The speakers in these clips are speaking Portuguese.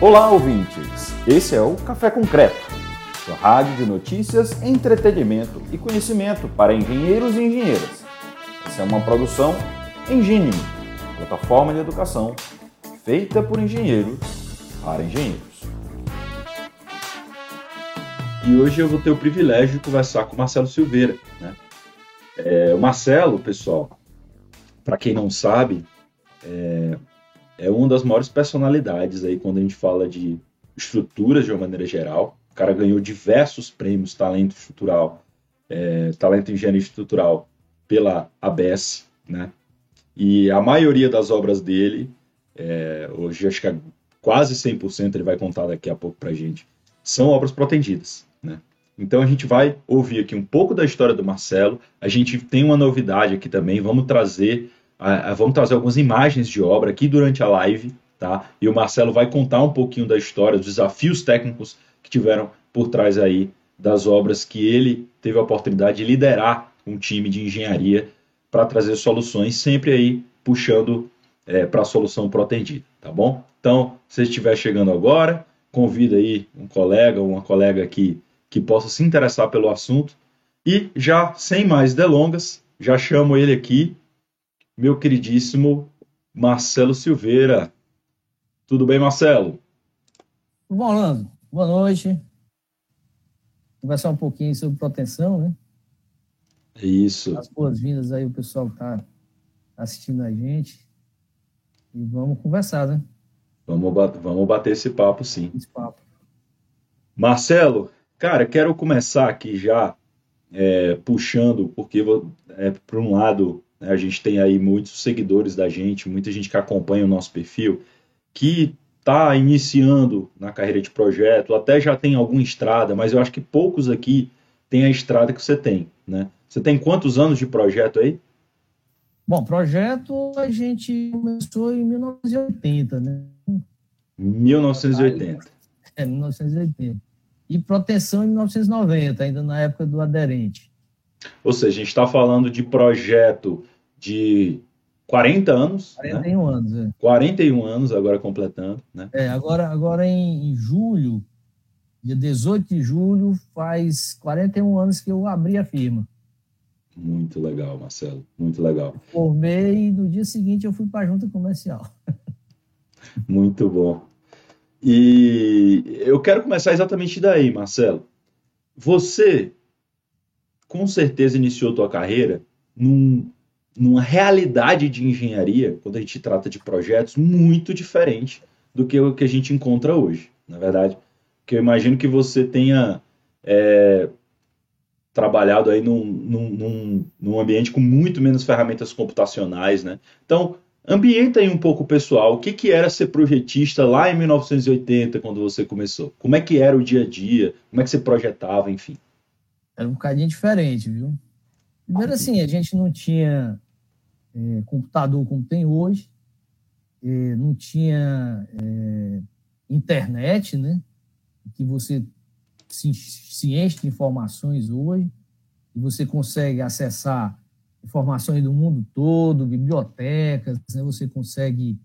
Olá, ouvintes! Esse é o Café Concreto, sua rádio de notícias, entretenimento e conhecimento para engenheiros e engenheiras. Essa é uma produção Engine, plataforma de educação feita por engenheiros para engenheiros. E hoje eu vou ter o privilégio de conversar com o Marcelo Silveira. Né? É, o Marcelo, pessoal, para quem não sabe, é, é uma das maiores personalidades aí quando a gente fala de estruturas de uma maneira geral. O cara ganhou diversos prêmios talento estrutural, é, talento engenharia estrutural pela ABS, né? E a maioria das obras dele, é, hoje acho que é quase 100%, ele vai contar daqui a pouco para a gente, são obras protendidas, né? Então a gente vai ouvir aqui um pouco da história do Marcelo. A gente tem uma novidade aqui também. Vamos trazer vamos trazer algumas imagens de obra aqui durante a live, tá? E o Marcelo vai contar um pouquinho da história, dos desafios técnicos que tiveram por trás aí das obras que ele teve a oportunidade de liderar um time de engenharia para trazer soluções, sempre aí puxando é, para a solução protendida, tá bom? Então, se estiver chegando agora, convida aí um colega ou uma colega aqui que possa se interessar pelo assunto. E já sem mais delongas, já chamo ele aqui meu queridíssimo Marcelo Silveira. Tudo bem, Marcelo? Bom, Orlando, boa noite. Conversar um pouquinho sobre proteção, né? Isso. As boas-vindas aí, o pessoal que está assistindo a gente. E vamos conversar, né? Vamos, vamos bater esse papo, sim. Esse papo. Marcelo, cara, quero começar aqui já é, puxando, porque é, por um lado? A gente tem aí muitos seguidores da gente, muita gente que acompanha o nosso perfil, que está iniciando na carreira de projeto, até já tem alguma estrada, mas eu acho que poucos aqui têm a estrada que você tem. Né? Você tem quantos anos de projeto aí? Bom, projeto a gente começou em 1980, né? 1980. É, 1980. E proteção em 1990, ainda na época do aderente. Ou seja, a gente está falando de projeto de 40 anos. 41 né? anos, é. 41 anos agora completando, né? É, agora, agora em, em, julho, dia 18 de julho, faz 41 anos que eu abri a firma. Muito legal, Marcelo, muito legal. Formei e no dia seguinte eu fui para a junta comercial. muito bom. E eu quero começar exatamente daí, Marcelo. Você com certeza iniciou tua carreira num, numa realidade de engenharia, quando a gente trata de projetos, muito diferente do que o que a gente encontra hoje, na verdade. Porque eu imagino que você tenha é, trabalhado aí num, num, num, ambiente com muito menos ferramentas computacionais, né? Então, ambienta aí um pouco pessoal. O que, que era ser projetista lá em 1980, quando você começou? Como é que era o dia a dia? Como é que você projetava, enfim? Era um bocadinho diferente, viu? Primeiro, assim, a gente não tinha é, computador como tem hoje, é, não tinha é, internet, né? Que você se, se enche de informações hoje, e você consegue acessar informações do mundo todo, bibliotecas, né? você consegue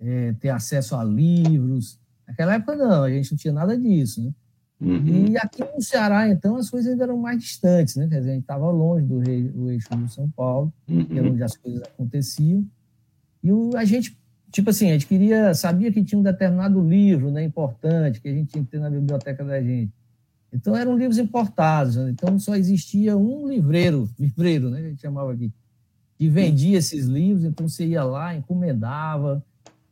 é, ter acesso a livros. Naquela época, não, a gente não tinha nada disso, né? Uhum. E aqui no Ceará, então, as coisas ainda eram mais distantes, né? Quer dizer, a gente estava longe do, rei, do eixo do São Paulo, uhum. que era onde as coisas aconteciam. E o, a gente, tipo assim, a gente queria, sabia que tinha um determinado livro né, importante que a gente tinha que ter na biblioteca da gente. Então, eram livros importados. Né? Então, só existia um livreiro, livreiro, né? A gente chamava aqui, que vendia esses livros. Então, você ia lá, encomendava,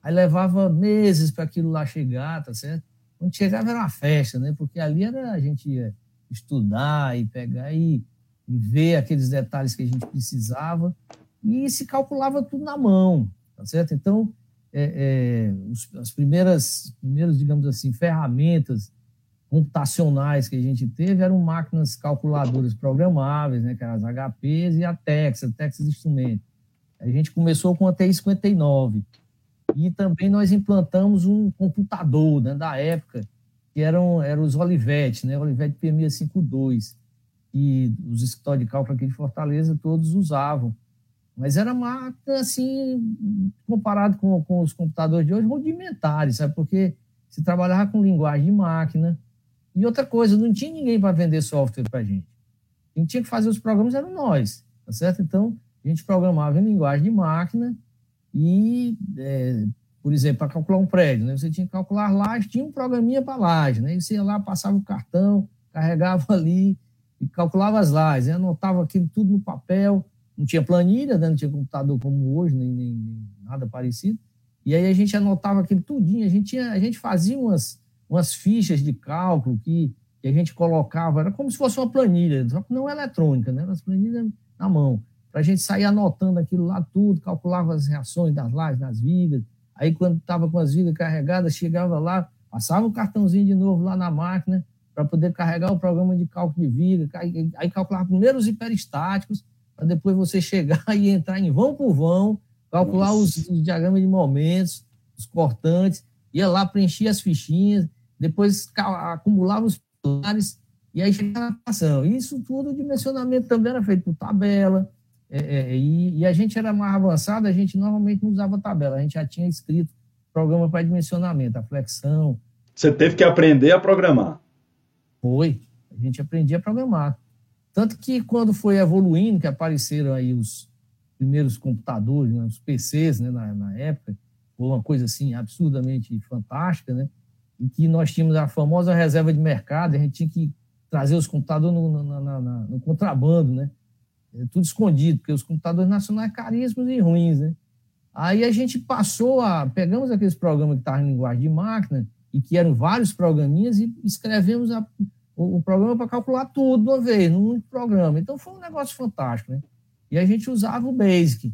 aí levava meses para aquilo lá chegar, tá certo? Quando chegava era uma festa, né? Porque ali era a gente ia estudar e pegar e, e ver aqueles detalhes que a gente precisava e se calculava tudo na mão, tá certo? Então, é, é, os, as primeiras, digamos assim, ferramentas computacionais que a gente teve eram máquinas calculadoras programáveis, né, que eram as HPs e a Texas, Texas Instruments. A gente começou com a TI-59, e também nós implantamos um computador né, da época, que eram, eram os Olivetti, né, Olivetti P652, que os escritórios de cálculo aqui de Fortaleza todos usavam. Mas era máquina, assim, comparado com, com os computadores de hoje, rudimentares, sabe? Porque se trabalhava com linguagem de máquina. E outra coisa, não tinha ninguém para vender software para a gente. Quem tinha que fazer os programas eram nós, tá certo? Então, a gente programava em linguagem de máquina e, é, por exemplo, para calcular um prédio, né? você tinha que calcular laje, tinha um programinha para laje, né? E você ia lá, passava o cartão, carregava ali e calculava as lajes, né? anotava aquilo tudo no papel, não tinha planilha, né? não tinha computador como hoje, nem, nem, nem, nada parecido. E aí a gente anotava aquilo tudinho, a gente, tinha, a gente fazia umas, umas fichas de cálculo que, que a gente colocava, era como se fosse uma planilha, só que não eletrônica, né? As planilhas na mão para a gente sair anotando aquilo lá tudo, calculava as reações das lajes, das vigas. Aí, quando estava com as vigas carregadas, chegava lá, passava o cartãozinho de novo lá na máquina para poder carregar o programa de cálculo de viga. Aí, calculava primeiro os hiperestáticos, para depois você chegar e entrar em vão por vão, calcular os, os, diagramas de momentos, os cortantes, ia lá, preenchia as fichinhas, depois acumulava os pilares, e aí chegava na ação. Isso tudo, o dimensionamento também era feito por tabela, é, é, e, e, a gente era mais avançado, a gente normalmente não usava tabela, a gente já tinha escrito programa para dimensionamento, a flexão. Você teve que aprender a programar. Foi, a gente aprendia a programar. Tanto que quando foi evoluindo, que apareceram aí os primeiros computadores, né, os PCs né, na, na época, foi uma coisa assim absurdamente fantástica, né? E que nós tínhamos a famosa reserva de mercado, a gente tinha que trazer os computadores no, no, no, no contrabando, né? É tudo escondido, porque os computadores nacionais caríssimos e ruins, né? Aí a gente passou a. Pegamos aqueles programas que estavam em linguagem de máquina, e que eram vários programinhas, e escrevemos a, o, o, programa para calcular tudo de uma vez, num único programa. Então foi um negócio fantástico, né? E a gente usava o Basic.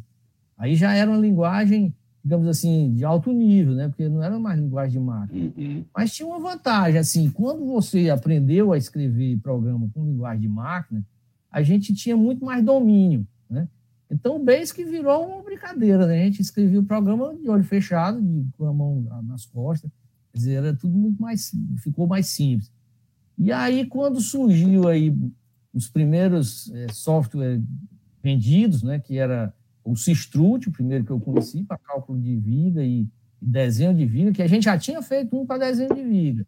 Aí já era uma linguagem, digamos assim, de alto nível, né? Porque não era mais linguagem de máquina. Uhum. Mas tinha uma vantagem, assim, quando você aprendeu a escrever programa com linguagem de máquina, a gente tinha muito mais domínio. Né? Então, o Basic virou uma brincadeira. Né? A gente escrevia o programa de olho fechado, de, com a mão nas costas. Quer dizer, era tudo muito mais, ficou mais simples. E aí, quando surgiu aí os primeiros é, softwares vendidos, né, que era o Cistrut, o primeiro que eu conheci, para cálculo de viga e, desenho de viga, que a gente já tinha feito um para desenho de viga.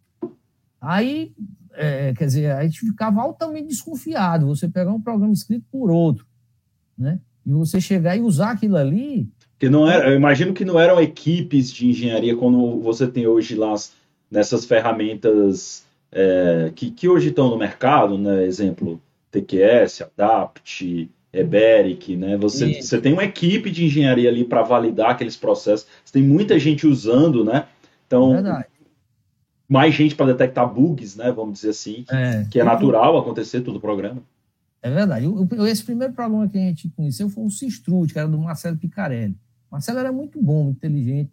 Aí é, quer dizer, a gente ficava altamente desconfiado. Você pegar um programa escrito por outro, né? E você chegar e usar aquilo ali. Que não era, eu imagino que não eram equipes de engenharia como você tem hoje lá nessas ferramentas é, que, que hoje estão no mercado, né? Exemplo, TQS, Adapt, Eberic, né? Você, você tem uma equipe de engenharia ali para validar aqueles processos. Você tem muita gente usando, né? Então, Verdade mais gente para detectar bugs, né? Vamos dizer assim, que é, que é natural acontecer todo o programa. É verdade. esse primeiro programa que a gente conheceu foi o Cistrut, que era do Marcelo Picarelli. Marcelo era muito bom, muito inteligente.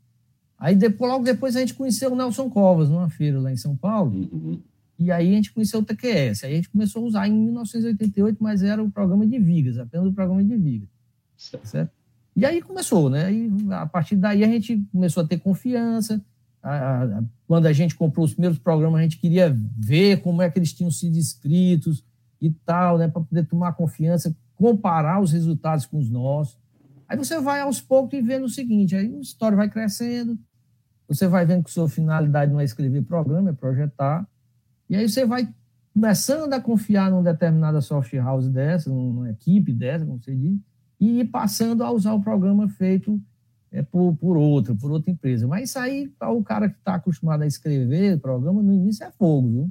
Aí depois, logo depois a gente conheceu o Nelson Covas numa feira lá em São Paulo. Uhum. E aí a gente conheceu o TQS. Aí a gente começou a usar em 1988, mas era o programa de vigas, apenas o programa de vigas. Certo. certo? E aí começou, né? E a partir daí a gente começou a ter confiança a, quando a gente comprou os primeiros programas, a gente queria ver como é que eles tinham sido escritos e tal, né, para poder tomar confiança, comparar os resultados com os nossos. Aí você vai aos poucos e vendo o seguinte, aí a história vai crescendo, você vai vendo que sua finalidade não é escrever programa, é projetar, e aí você vai começando a confiar numa determinada software house dessa, numa equipe dessa, como você diz, e passando a usar o programa feito é por, por outra, por outra empresa. Mas isso aí, o cara que está acostumado a escrever programa, no início é fogo, viu?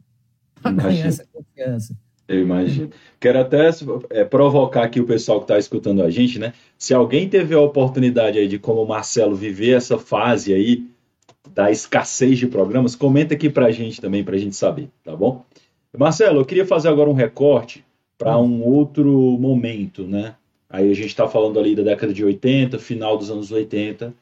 Para ganhar essa confiança. Eu imagino. Quero até é, provocar aqui o pessoal que está escutando a gente, né? Se alguém teve a oportunidade aí de, como o Marcelo, viver essa fase aí da escassez de programas, comenta aqui para a gente também, para a gente saber, tá bom? Marcelo, eu queria fazer agora um recorte para um outro momento, né? Aí a gente está falando ali da década de 80, final dos anos 80.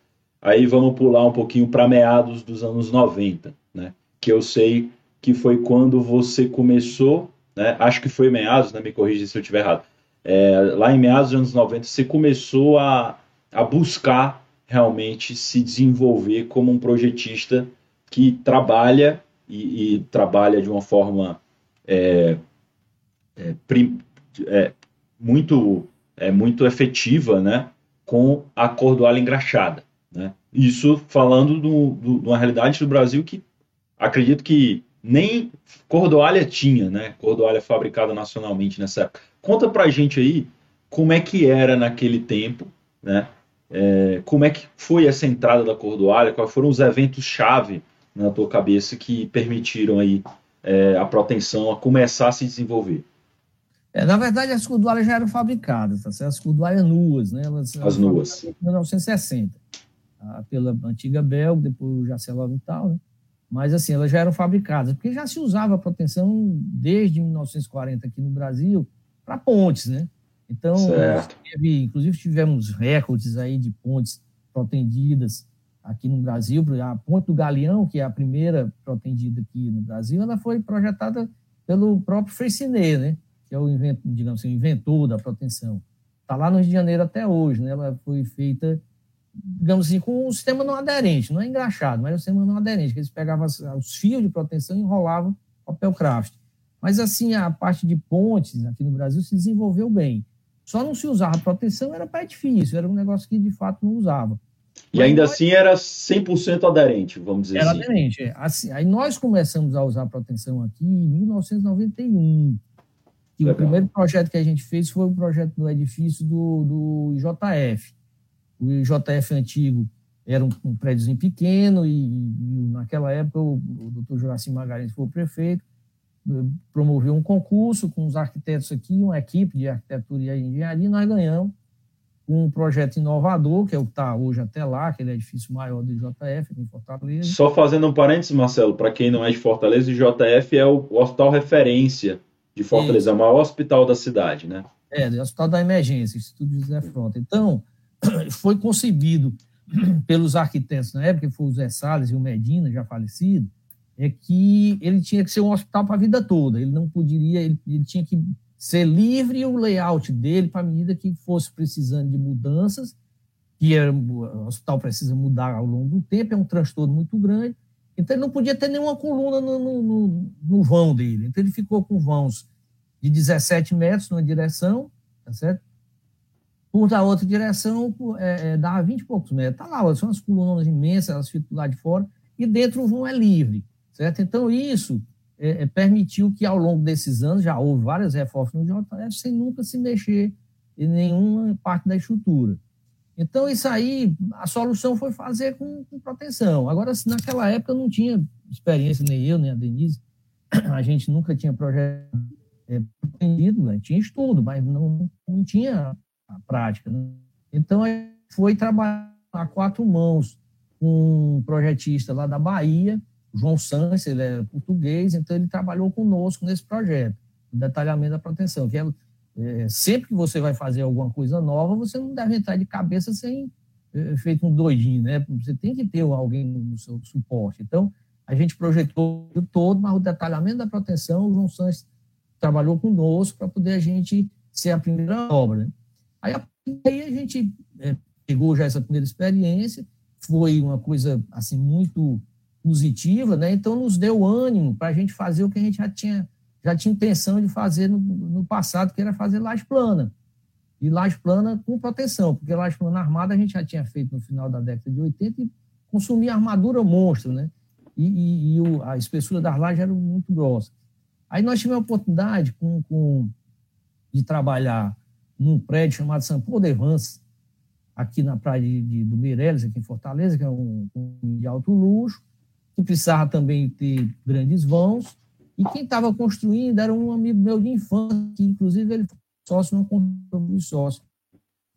Aí vamos pular um pouquinho para meados dos anos 90, né? Que eu sei que foi quando você começou, né? Acho que foi meados, né? Me corrija se eu estiver errado. É, lá em meados dos anos 90, você começou a, a buscar realmente se desenvolver como um projetista que trabalha e, e trabalha de uma forma é, é, prim, é, muito é, muito efetiva né, com a cordoalha engraxada. Né? Isso falando de uma realidade do Brasil que acredito que nem cordoalha tinha, né? Cordoalha fabricada nacionalmente nessa época. Conta pra gente aí como é que era naquele tempo, né? É, como é que foi essa entrada da cordoalha? Quais foram os eventos-chave na tua cabeça que permitiram aí é, a proteção a começar a se desenvolver? É, na verdade, as cordoalhas já eram fabricadas, tá as cordoalhas nuas, né? Elas, as nuas. Em 1960, tá? pela antiga Belga, depois o Jacelov e tal, né? Mas, assim, elas já eram fabricadas, porque já se usava a proteção desde 1940 aqui no Brasil para pontes, né? Então, teve, inclusive tivemos recordes aí de pontes protendidas aqui no Brasil. A Ponte do Galeão, que é a primeira protendida aqui no Brasil, ela foi projetada pelo próprio Freycinet, né? Que é o invento, digamos assim, inventor da proteção. Está lá no Rio de Janeiro até hoje, né? Ela foi feita, digamos assim, com um sistema não aderente, não é engraxado, mas é um sistema não aderente, que eles pegavam os fios de proteção e enrolavam papel craft. Mas assim, a parte de pontes aqui no Brasil se desenvolveu bem. Só não se usava proteção, era para edifício, era um negócio que de fato não usava. E ainda nós... assim era 100% aderente, vamos dizer era assim. Era aderente. É. Assim, aí nós começamos a usar proteção aqui em 1991. E Legal. o primeiro projeto que a gente fez foi o projeto do edifício do, do IJF. O IJF antigo era um, um prédiozinho pequeno e, e, naquela época o, o doutor Juraci Magalhães foi o prefeito promoveu um concurso com os arquitetos aqui, uma equipe de arquitetura e engenharia, e nós ganhamos um projeto inovador, que é o que está hoje até lá, aquele edifício maior do JF, aqui em Fortaleza. Só fazendo um parênteses, Marcelo, para quem não é de Fortaleza, o JF é o hospital referência de Fortaleza, é o maior hospital da cidade, né? É, o Hospital da Emergência, Instituto José Fronta. Então, foi concebido pelos arquitetos na época, que foi o Zé Salles e o Medina, já falecido, é que ele tinha que ser um hospital para a vida toda. Ele não poderia, ele, ele tinha que ser livre o layout dele para a medida que fosse precisando de mudanças, que era, o hospital precisa mudar ao longo do tempo, é um transtorno muito grande. Então ele não podia ter nenhuma coluna no, no, no vão dele. Então ele ficou com vãos de 17 metros numa direção, tá certo? Por da outra direção, é, é, dava 20 e poucos metros. Tá lá, são as colunas imensas, elas ficam lá de fora, e dentro o vão é livre. Certo? Então, isso é, é, permitiu que, ao longo desses anos, já houve várias reformas no JF sem nunca se mexer em nenhuma parte da estrutura. Então, isso aí, a solução foi fazer com, com proteção. Agora, naquela época, não tinha experiência, nem eu, nem a Denise, a gente nunca tinha projeto é, né? tinha estudo, mas não, não tinha a prática. Né? Então, foi trabalhar a quatro mãos com um projetista lá da Bahia, João Santos, ele é português, então ele trabalhou conosco nesse projeto, o detalhamento da proteção, que é, é, sempre que você vai fazer alguma coisa nova, você não deve entrar de cabeça sem é, feito um doidinho, né? Você tem que ter alguém no seu suporte. Então, a gente projetou todo, mas o detalhamento da proteção, o João Santos trabalhou conosco para poder a gente ser a primeira obra. Né? Aí, aí a gente é, pegou já essa primeira experiência, foi uma coisa assim muito positiva, né? Então nos deu ânimo para a gente fazer o que a gente já tinha já tinha intenção de fazer no, no passado, que era fazer laje plana. E laje plana com proteção, porque laje plana armada a gente já tinha feito no final da década de 80 e consumia armadura monstro, né? E, e, e o, a espessura das lajes era muito grossa. Aí nós tivemos a oportunidade com, com, de trabalhar num prédio chamado São Paulo de Vance, aqui na praia de, de, do Meireles, aqui em Fortaleza, que é um, um de alto luxo, que precisava também ter grandes vãos. E quem estava construindo era um amigo meu de infância, que inclusive ele foi sócio, não construiu sócio.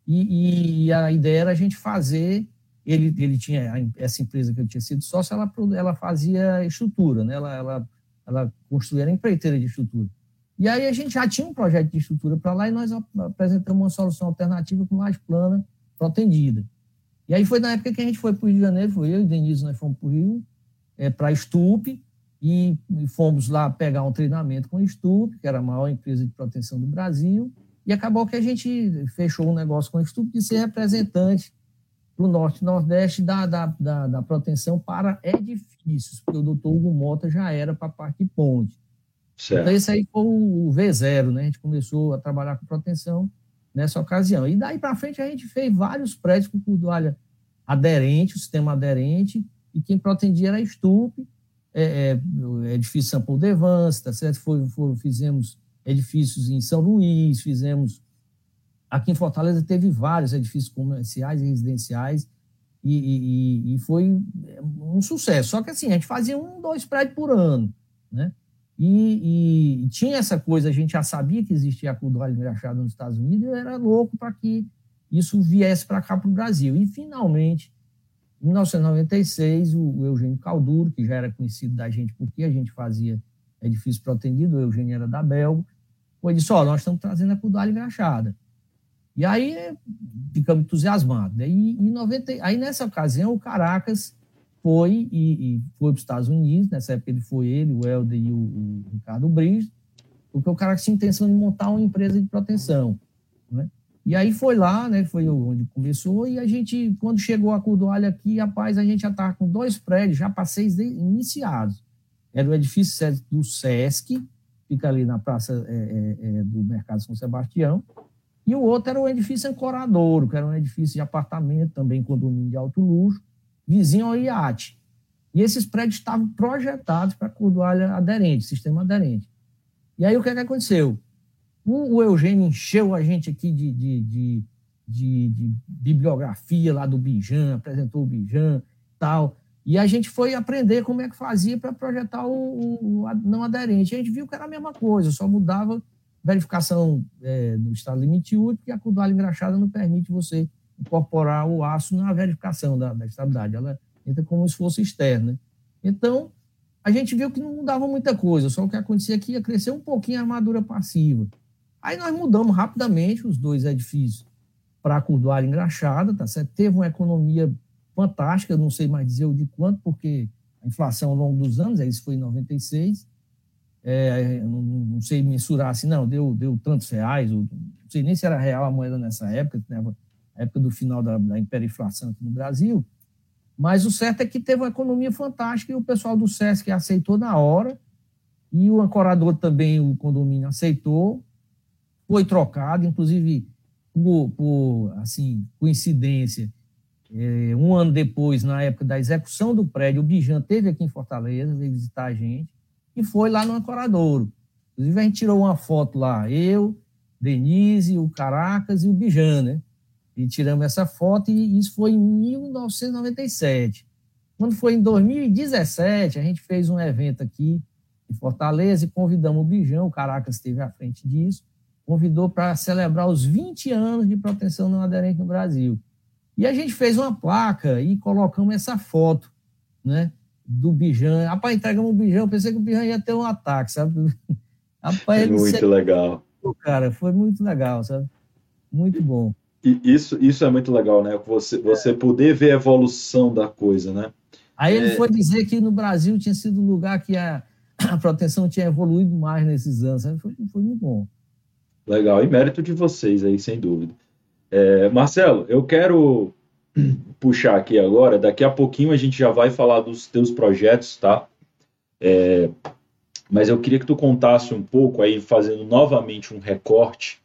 E, e, a ideia era a gente fazer. Ele, ele tinha essa empresa que eu tinha sido sócio, ela, ela fazia estrutura, né? ela, ela, ela construía era empreiteira de estrutura. E aí a gente já tinha um projeto de estrutura para lá e nós apresentamos uma solução alternativa com mais plana protendida. E aí foi na época que a gente foi para o Rio de Janeiro, foi eu e Denise, nós fomos para o Rio, é, para a e, fomos lá pegar um treinamento com a Stup, que era a maior empresa de proteção do Brasil, e acabou que a gente fechou um negócio com a Stup de ser representante para o Norte e Nordeste da, da, da, da, proteção para edifícios, porque o doutor Hugo Mota já era para a parte de ponte. Certo. Então, esse aí foi o V0, né? A gente começou a trabalhar com proteção nessa ocasião. E daí para frente a gente fez vários prédios com cordoalha aderente, o sistema aderente, e quem protendia era a Stup, é, é, edifício São Paulo Devance, tá certo? Foi, fizemos edifícios em São Luís, fizemos. Aqui em Fortaleza teve vários edifícios comerciais e residenciais, e, e, e, foi um sucesso. Só que assim, a gente fazia um, dois prédios por ano, né? E, e tinha essa coisa, a gente já sabia que existia a cultura engraxada nos Estados Unidos, eu era louco para que isso viesse para cá, para o Brasil. E, finalmente, em 1996, o Eugênio Calduro, que já era conhecido da gente porque a gente fazia edifício protegido, o Eugênio era da Belga, foi disse, ó, oh, nós estamos trazendo a Cudalha engraxada. E aí ficamos entusiasmados. E, em 90, aí nessa ocasião o Caracas foi e, e foi para os Estados Unidos, nessa época ele foi ele, o Helder e o, o Ricardo Briggs, porque o Caracas tinha intenção de montar uma empresa de proteção. Né? E aí foi lá, né? Foi onde começou, e a gente, quando chegou a Cordoalha aqui, rapaz, a gente já estava com dois prédios, já para seis iniciados. Era o edifício do SESC, fica ali na praça é, é, é, do Mercado São Sebastião, e o outro era o edifício Ancoradouro, que era um edifício de apartamento, também condomínio de alto luxo, vizinho ao iate. E esses prédios estavam projetados para Cordoalha aderente, sistema aderente. E aí o que, é que aconteceu? O, Eugênio encheu a gente aqui de, de, de, de, de bibliografia lá do Bijan, apresentou o Bijan tal. E a gente foi aprender como é que fazia para projetar o, o, não aderente. A gente viu que era a mesma coisa, só mudava verificação é, estado limite útil, porque a cudalha engraxada não permite você incorporar o aço na verificação da, da estabilidade. Ela entra como se fosse externa. Então, a gente viu que não mudava muita coisa, só o que acontecia é que ia crescer um pouquinho a armadura passiva. Aí nós mudamos rapidamente os dois edifícios para a Curdoária engraxada, tá certo? Teve uma economia fantástica, não sei mais dizer o de quanto, porque a inflação ao longo dos anos, isso foi em 96, é, não, não, sei mensurar assim, não, deu, deu tantos reais, ou, não sei nem se era real a moeda nessa época, né, época do final da, da hiperinflação aqui no Brasil, mas o certo é que teve uma economia fantástica e o pessoal do SESC aceitou na hora, e o ancorador também, o condomínio aceitou, foi trocado, inclusive por, por assim, coincidência, é, um ano depois, na época da execução do prédio, o Bijan teve aqui em Fortaleza, veio visitar a gente, e foi lá no Ancoradouro. Inclusive, a gente tirou uma foto lá, eu, Denise, o Caracas e o Bijan, né? E tiramos essa foto, e isso foi em 1997. Quando foi em 2017, a gente fez um evento aqui em Fortaleza e convidamos o Bijão, o Caracas esteve à frente disso, convidou para celebrar os 20 anos de proteção não aderente no Brasil. E a gente fez uma placa e colocamos essa foto, né? Do Bijan. Rapaz, entregamos o Bijan, eu pensei que o Bijan ia ter um ataque, sabe? Rapaz, muito legal. Cara, foi muito legal, sabe? Muito bom. E isso, isso é muito legal, né? Você, você é. poder ver a evolução da coisa, né? Aí ele é... foi dizer que no Brasil tinha sido um lugar que a, a proteção tinha evoluído mais nesses anos. Foi, foi muito bom. Legal, e mérito de vocês aí, sem dúvida. É, Marcelo, eu quero puxar aqui agora, daqui a pouquinho a gente já vai falar dos teus projetos, tá? É, mas eu queria que tu contasse um pouco aí, fazendo novamente um recorte,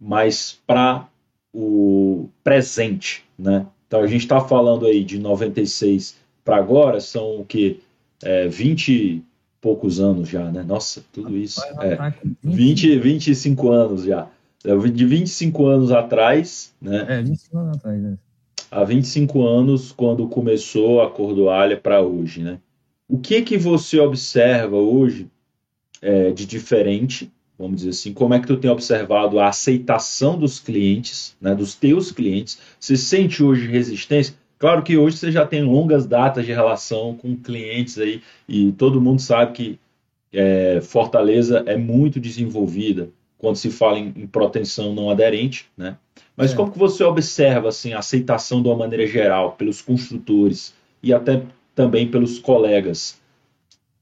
mas para o presente, né? Então a gente está falando aí de 96 para agora, são o que? É, 20 poucos anos já, né? Nossa, tudo isso. É, 20, 25 anos já. É, de 25 anos atrás, né? É, 25 anos atrás, né? Há 25 anos, quando começou a Cordoalha para hoje, né? O que que você observa hoje é, de diferente, vamos dizer assim, como é que tu tem observado a aceitação dos clientes, né, dos teus clientes? Você sente hoje resistência? Claro que hoje você já tem longas datas de relação com clientes aí e todo mundo sabe que é, Fortaleza é muito desenvolvida quando se fala em, em proteção não aderente, né? Mas é. como que você observa assim a aceitação de uma maneira geral pelos construtores e até também pelos colegas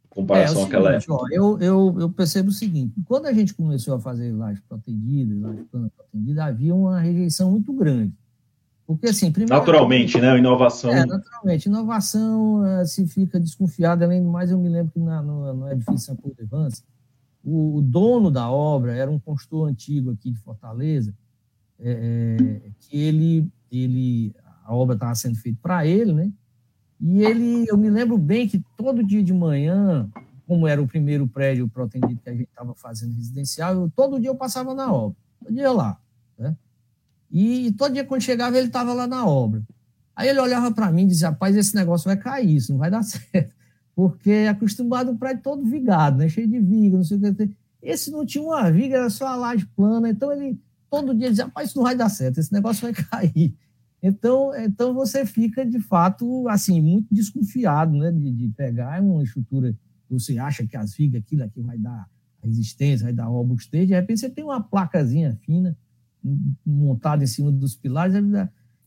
em comparação é, é àquela época? Ó, eu, eu, eu, percebo o seguinte: quando a gente começou a fazer laje protegida, laje plana protegida, havia uma rejeição muito grande. Porque, assim, primeiro. Naturalmente, né? Inovação. É, naturalmente. Inovação, eh, se fica desconfiado, além do mais, eu me lembro que na, no, no edifício São Evans, o, o, dono da obra era um construtor antigo aqui de Fortaleza, é, que ele, ele, a obra estava sendo feita para ele, né? E ele, eu me lembro bem que todo dia de manhã, como era o primeiro prédio protendido que a gente estava fazendo residencial, eu, todo dia eu passava na obra, todo dia lá. Né? E todo dia quando chegava ele estava lá na obra. Aí ele olhava para mim e dizia, rapaz, esse negócio vai cair, isso não vai dar certo. Porque é acostumado um prédio todo vigado, né? cheio de viga, não sei o que. Esse não tinha uma viga, era só a laje plana. Então ele todo dia dizia, rapaz, isso não vai dar certo, esse negócio vai cair. Então, então você fica, de fato, assim, muito desconfiado né, de, de pegar uma estrutura que você acha que as vigas, aquilo aqui vai dar resistência, vai dar robustez, de repente você tem uma placazinha fina montada em cima dos pilares.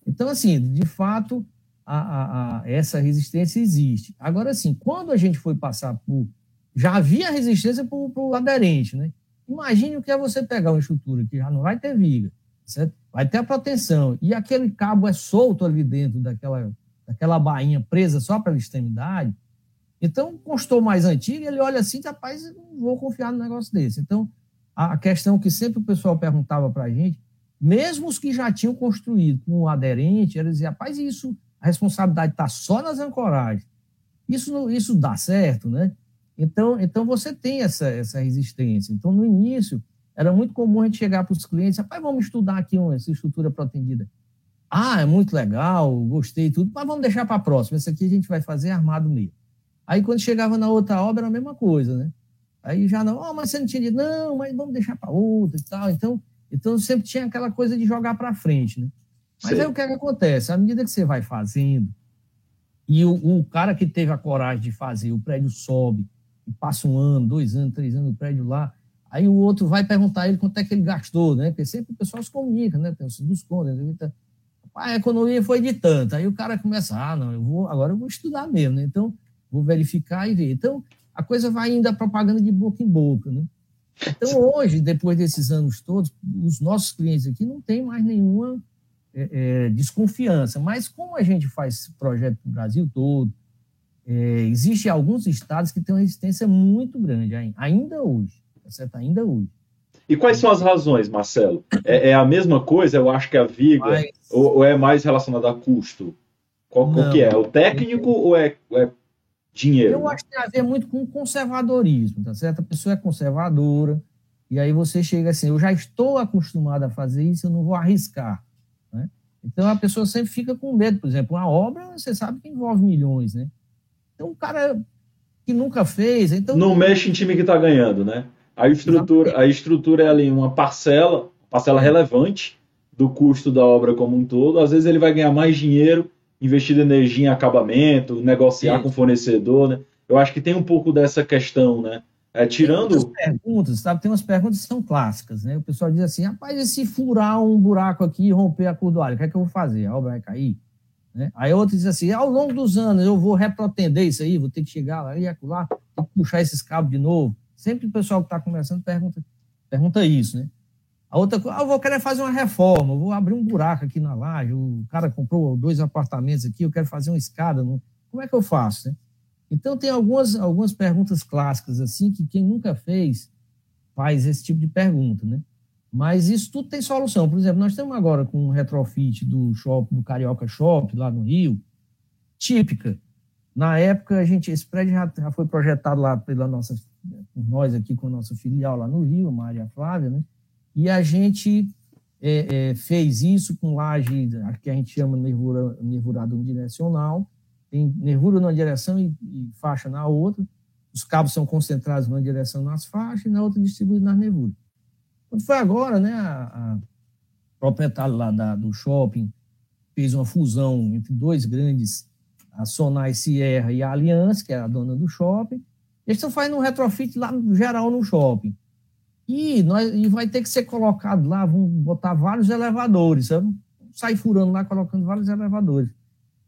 Então, assim, de fato, a, a, a, essa resistência existe. Agora, assim, quando a gente foi passar por. Já havia resistência para o aderente, né? Imagine o que é você pegar uma estrutura que já não vai ter viga, certo? vai ter a proteção, e aquele cabo é solto ali dentro daquela, daquela bainha presa só para a extremidade, então, constou mais antigo, ele olha assim, rapaz, não vou confiar no negócio desse. Então, a questão que sempre o pessoal perguntava para a gente, mesmo os que já tinham construído com o aderente, eles diziam, rapaz, isso, a responsabilidade está só nas ancoragens. Isso, isso dá certo, né? Então, então você tem essa, essa resistência. Então, no início, era muito comum a gente chegar para os clientes, rapaz, vamos estudar aqui uma, essa estrutura protendida. Ah, é muito legal, gostei tudo, mas vamos deixar para a próxima. Esse aqui a gente vai fazer armado mesmo. Aí, quando chegava na outra obra, era a mesma coisa, né? Aí já não, oh, mas você não tinha dito, não, mas vamos deixar para outra e tal. Então, então, sempre tinha aquela coisa de jogar para frente, né? Mas Sim. aí o que, é que acontece? À medida que você vai fazendo, e o, o cara que teve a coragem de fazer, o prédio sobe, e passa um ano, dois anos, três anos, o prédio lá. Aí o outro vai perguntar a ele quanto é que ele gastou, né? Porque sempre o pessoal se comunica, né? Tem os descontos. Né? Então, a economia foi de tanto. Aí o cara começa, ah, não, eu vou, agora eu vou estudar mesmo, né? Então, vou verificar e ver. Então, a coisa vai indo a propaganda de boca em boca, né? Então, hoje, depois desses anos todos, os nossos clientes aqui não têm mais nenhuma é, é, desconfiança. Mas como a gente faz projeto para o Brasil todo, é, Existem alguns estados que têm uma resistência muito grande, ainda hoje, tá certo? Ainda hoje. E quais são as razões, Marcelo? É, é a mesma coisa, eu acho que a viga, Mas... ou, ou, é mais relacionada a custo? Qual, qual que é? O técnico ou é, é, dinheiro? Eu acho que tem a ver muito com conservadorismo, tá certo? A pessoa é conservadora, e aí você chega assim, eu já estou acostumado a fazer isso, eu não vou arriscar. Né? Então a pessoa sempre fica com medo. Por exemplo, uma obra, você sabe que envolve milhões, né? Então, um cara que nunca fez. Então, não mexe em time que está ganhando, né? A estrutura, a estrutura é ali uma parcela, parcela relevante do custo da obra como um todo. Às vezes ele vai ganhar mais dinheiro, investir energia em acabamento, negociar Isso. com fornecedor, né? Eu acho que tem um pouco dessa questão, né? É, tirando. Tem perguntas, sabe? Tem umas perguntas que são clássicas, né? O pessoal diz assim: rapaz, e se furar um buraco aqui e romper a cordoalha, o que é que eu vou fazer? A obra vai cair? Né? Aí outro diz assim, ao longo dos anos eu vou reprotender isso aí, vou ter que chegar lá e acular, puxar esses cabos de novo. Sempre o pessoal que está começando pergunta, pergunta isso, né? A outra coisa, ah, eu vou querer fazer uma reforma, vou abrir um buraco aqui na laje, o cara comprou dois apartamentos aqui, eu quero fazer uma escada, como é que eu faço, né? Então tem algumas, algumas perguntas clássicas assim que quem nunca fez faz esse tipo de pergunta, né? Mas isso tudo tem solução. Por exemplo, nós estamos agora com um retrofit do shopping, do Carioca Shopping, lá no Rio, típica. Na época, a gente, esse prédio já, já foi projetado lá pela nossa, por nós aqui com a nossa filial lá no Rio, a Maria Flávia, né? E a gente é, é, fez isso com laje, que a gente chama nervura, nervurado unidirecional, tem nervura numa direção e, e, faixa na outra. Os cabos são concentrados numa direção nas faixas e na outra distribuídos nas nervuras. Quando foi agora, né, a, a proprietária lá da, do shopping fez uma fusão entre dois grandes, a Sonai Sierra e a Aliança, que é a dona do shopping. Eles estão fazendo um retrofit lá no geral no shopping. E, nós, e vai ter que ser colocado lá, vão botar vários elevadores, sabe? Sair furando lá, colocando vários elevadores.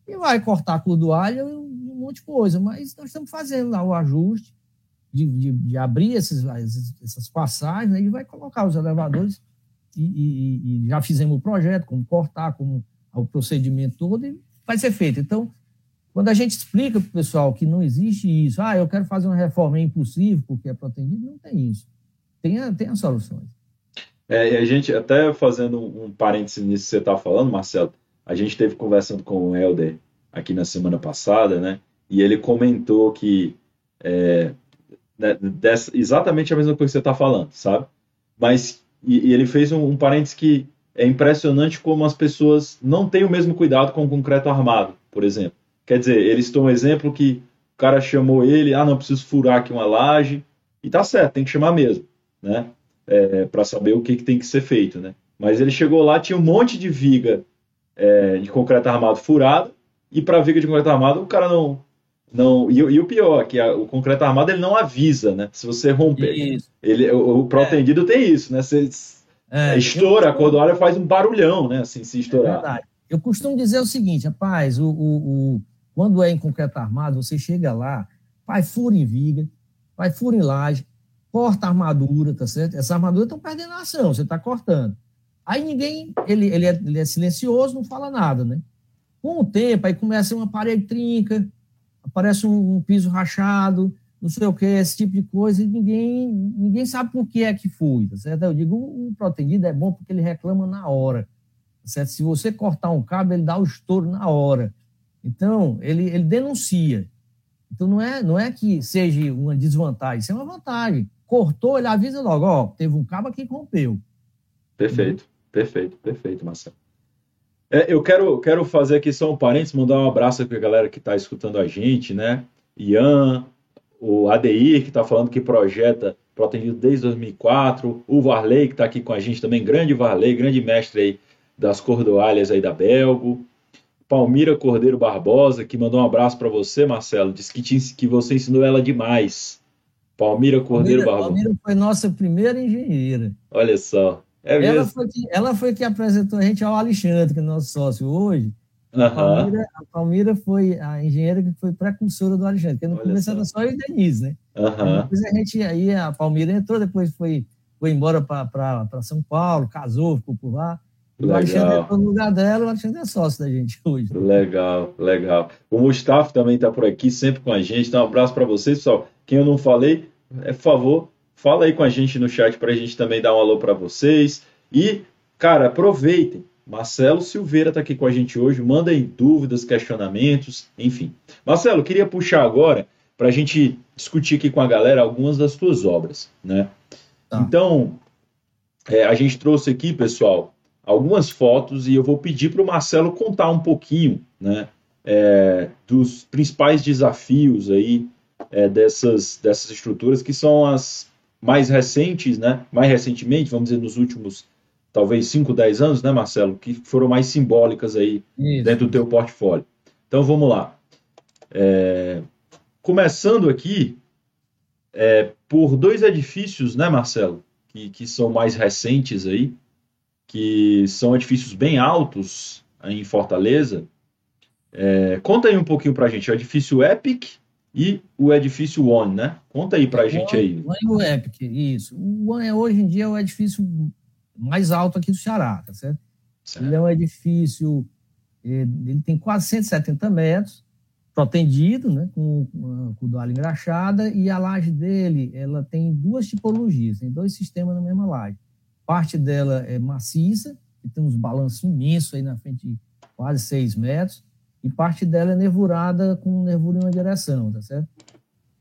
E vai cortar a cordoalha e um monte de coisa. Mas nós estamos fazendo lá o ajuste de, de, de abrir esses, essas passagens, né, e vai colocar os elevadores e, e, e, já fizemos o projeto, como cortar, como o procedimento todo, e vai ser feito. Então, quando a gente explica para o pessoal que não existe isso, ah, eu quero fazer uma reforma, é impossível porque é protegido, não tem isso. Tem, tem as soluções. É, a gente, até fazendo um parênteses nisso que você está falando, Marcelo, a gente esteve conversando com o Helder aqui na semana passada, né? E ele comentou que é, né, dessa, exatamente a mesma coisa que você está falando, sabe? Mas e, e ele fez um, um parênteses que é impressionante como as pessoas não têm o mesmo cuidado com o concreto armado, por exemplo. Quer dizer, eles estão um exemplo que o cara chamou ele, ah, não preciso furar aqui uma laje, e tá certo, tem que chamar mesmo, né? É, para saber o que, que tem que ser feito, né? Mas ele chegou lá, tinha um monte de viga é, de concreto armado furado, e para viga de concreto armado o cara não. não e, e o pior, que a, o concreto armado ele não avisa, né? Se você romper. Isso. Ele, o, o protendido é. tem isso, né? Você é, estoura, costumo... a cordoalha faz um barulhão, né? Assim, se estourar. É verdade. Eu costumo dizer o seguinte, rapaz, o, o, o, quando é em concreto armado, você chega lá, vai fura em viga, vai fura em laje, corta a armadura, tá certo? Essa armadura está perdendo a ação, você está cortando. Aí ninguém, ele, ele, é, ele é silencioso, não fala nada, né? Com o tempo, aí começa uma parede trinca, aparece um, um, piso rachado, não sei o que, esse tipo de coisa, e ninguém, ninguém sabe por que é que foi, tá certo? Eu digo, o protegido é bom porque ele reclama na hora, tá certo? Se você cortar um cabo, ele dá o estouro na hora. Então, ele, ele denuncia. Então, não é, não é que seja uma desvantagem, isso é uma vantagem. Cortou, ele avisa logo, ó, teve um cabo que rompeu. Perfeito. Perfeito, perfeito, Marcelo. É, eu quero, quero fazer aqui só um parênteses, mandar um abraço para a galera que está escutando a gente, né? Ian, o ADI, que está falando que projeta Protegido desde 2004, o Varley, que está aqui com a gente também, grande Varley, grande mestre aí das cordoalhas aí da Belgo. Palmira Cordeiro Barbosa, que mandou um abraço para você, Marcelo, disse que, te, que você ensinou ela demais. Palmira Cordeiro Palmira, Barbosa. Palmira foi nossa primeira engenheira. Olha só. É ela, foi que, ela foi que apresentou a gente ao Alexandre, que é nosso sócio hoje. Uhum. A, Palmira, a, Palmira, foi a engenheira que foi precursora do Alexandre, porque no Olha começo só. era só eu e Denise, né? Uhum. Depois a gente, aí a Palmira entrou, depois foi, foi embora para São Paulo, casou, ficou por lá. O Alexandre entrou no lugar dela, o Alexandre é sócio da gente hoje. Legal, legal. O Mustafa também está por aqui, sempre com a gente. Então, um abraço para vocês, pessoal. Quem eu não falei, é, por favor, Fala aí com a gente no chat para a gente também dar um alô para vocês. E, cara, aproveitem. Marcelo Silveira está aqui com a gente hoje. Mandem dúvidas, questionamentos, enfim. Marcelo, queria puxar agora para a gente discutir aqui com a galera algumas das tuas obras, né? Tá. Então, é, a gente trouxe aqui, pessoal, algumas fotos e eu vou pedir para o Marcelo contar um pouquinho, né, é, dos principais desafios aí é, dessas, dessas estruturas que são as mais recentes, né? Mais recentemente, vamos dizer, nos últimos talvez 5, 10 anos, né, Marcelo? Que foram mais simbólicas aí Isso. dentro do teu portfólio. Então vamos lá. É, começando aqui é, por dois edifícios, né, Marcelo? Que, que são mais recentes aí, que são edifícios bem altos em Fortaleza. É, conta aí um pouquinho pra gente. É o edifício Epic e o edifício One, né? Conta aí para a gente aí. O One e o Epic, isso. O One é, hoje em dia é o edifício mais alto aqui do Ceará, tá certo? certo. Ele é um edifício, é, ele tem quase 170 metros, protendido, né, com, com doalha engraxada, e a laje dele, ela tem duas tipologias, tem dois sistemas na mesma laje. Parte dela é maciça, que tem uns balanços imensos aí na frente, quase 6 metros, e parte dela é nervurada com nervura em uma direção, tá certo?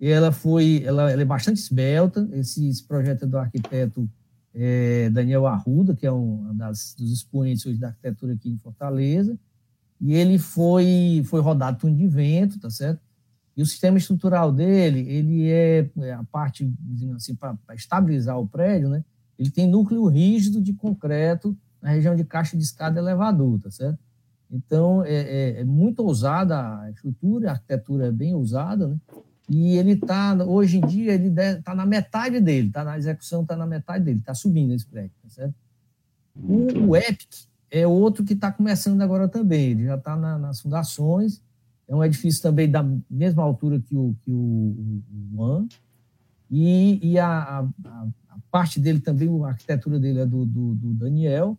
E ela foi, ela, ela é bastante esbelta, esse, esse projeto é do arquiteto é, Daniel Arruda, que é um das, dos expoentes hoje da arquitetura aqui em Fortaleza, e ele foi, foi rodado túnel de vento, tá certo? E o sistema estrutural dele, ele é, é a parte, assim, para estabilizar o prédio, né? Ele tem núcleo rígido de concreto na região de caixa de escada elevador, tá certo? Então, é, é, é muito ousada a estrutura, a arquitetura é bem ousada, né? E ele está, hoje em dia, ele está na metade dele, tá na execução, está na metade dele, está subindo esse prédio, tá certo? O, o, Epic é outro que está começando agora também, ele já está na, nas fundações, é um edifício também da mesma altura que o, que o, o, o One, e, e a, a, a, parte dele também, a arquitetura dele é do, do, do Daniel,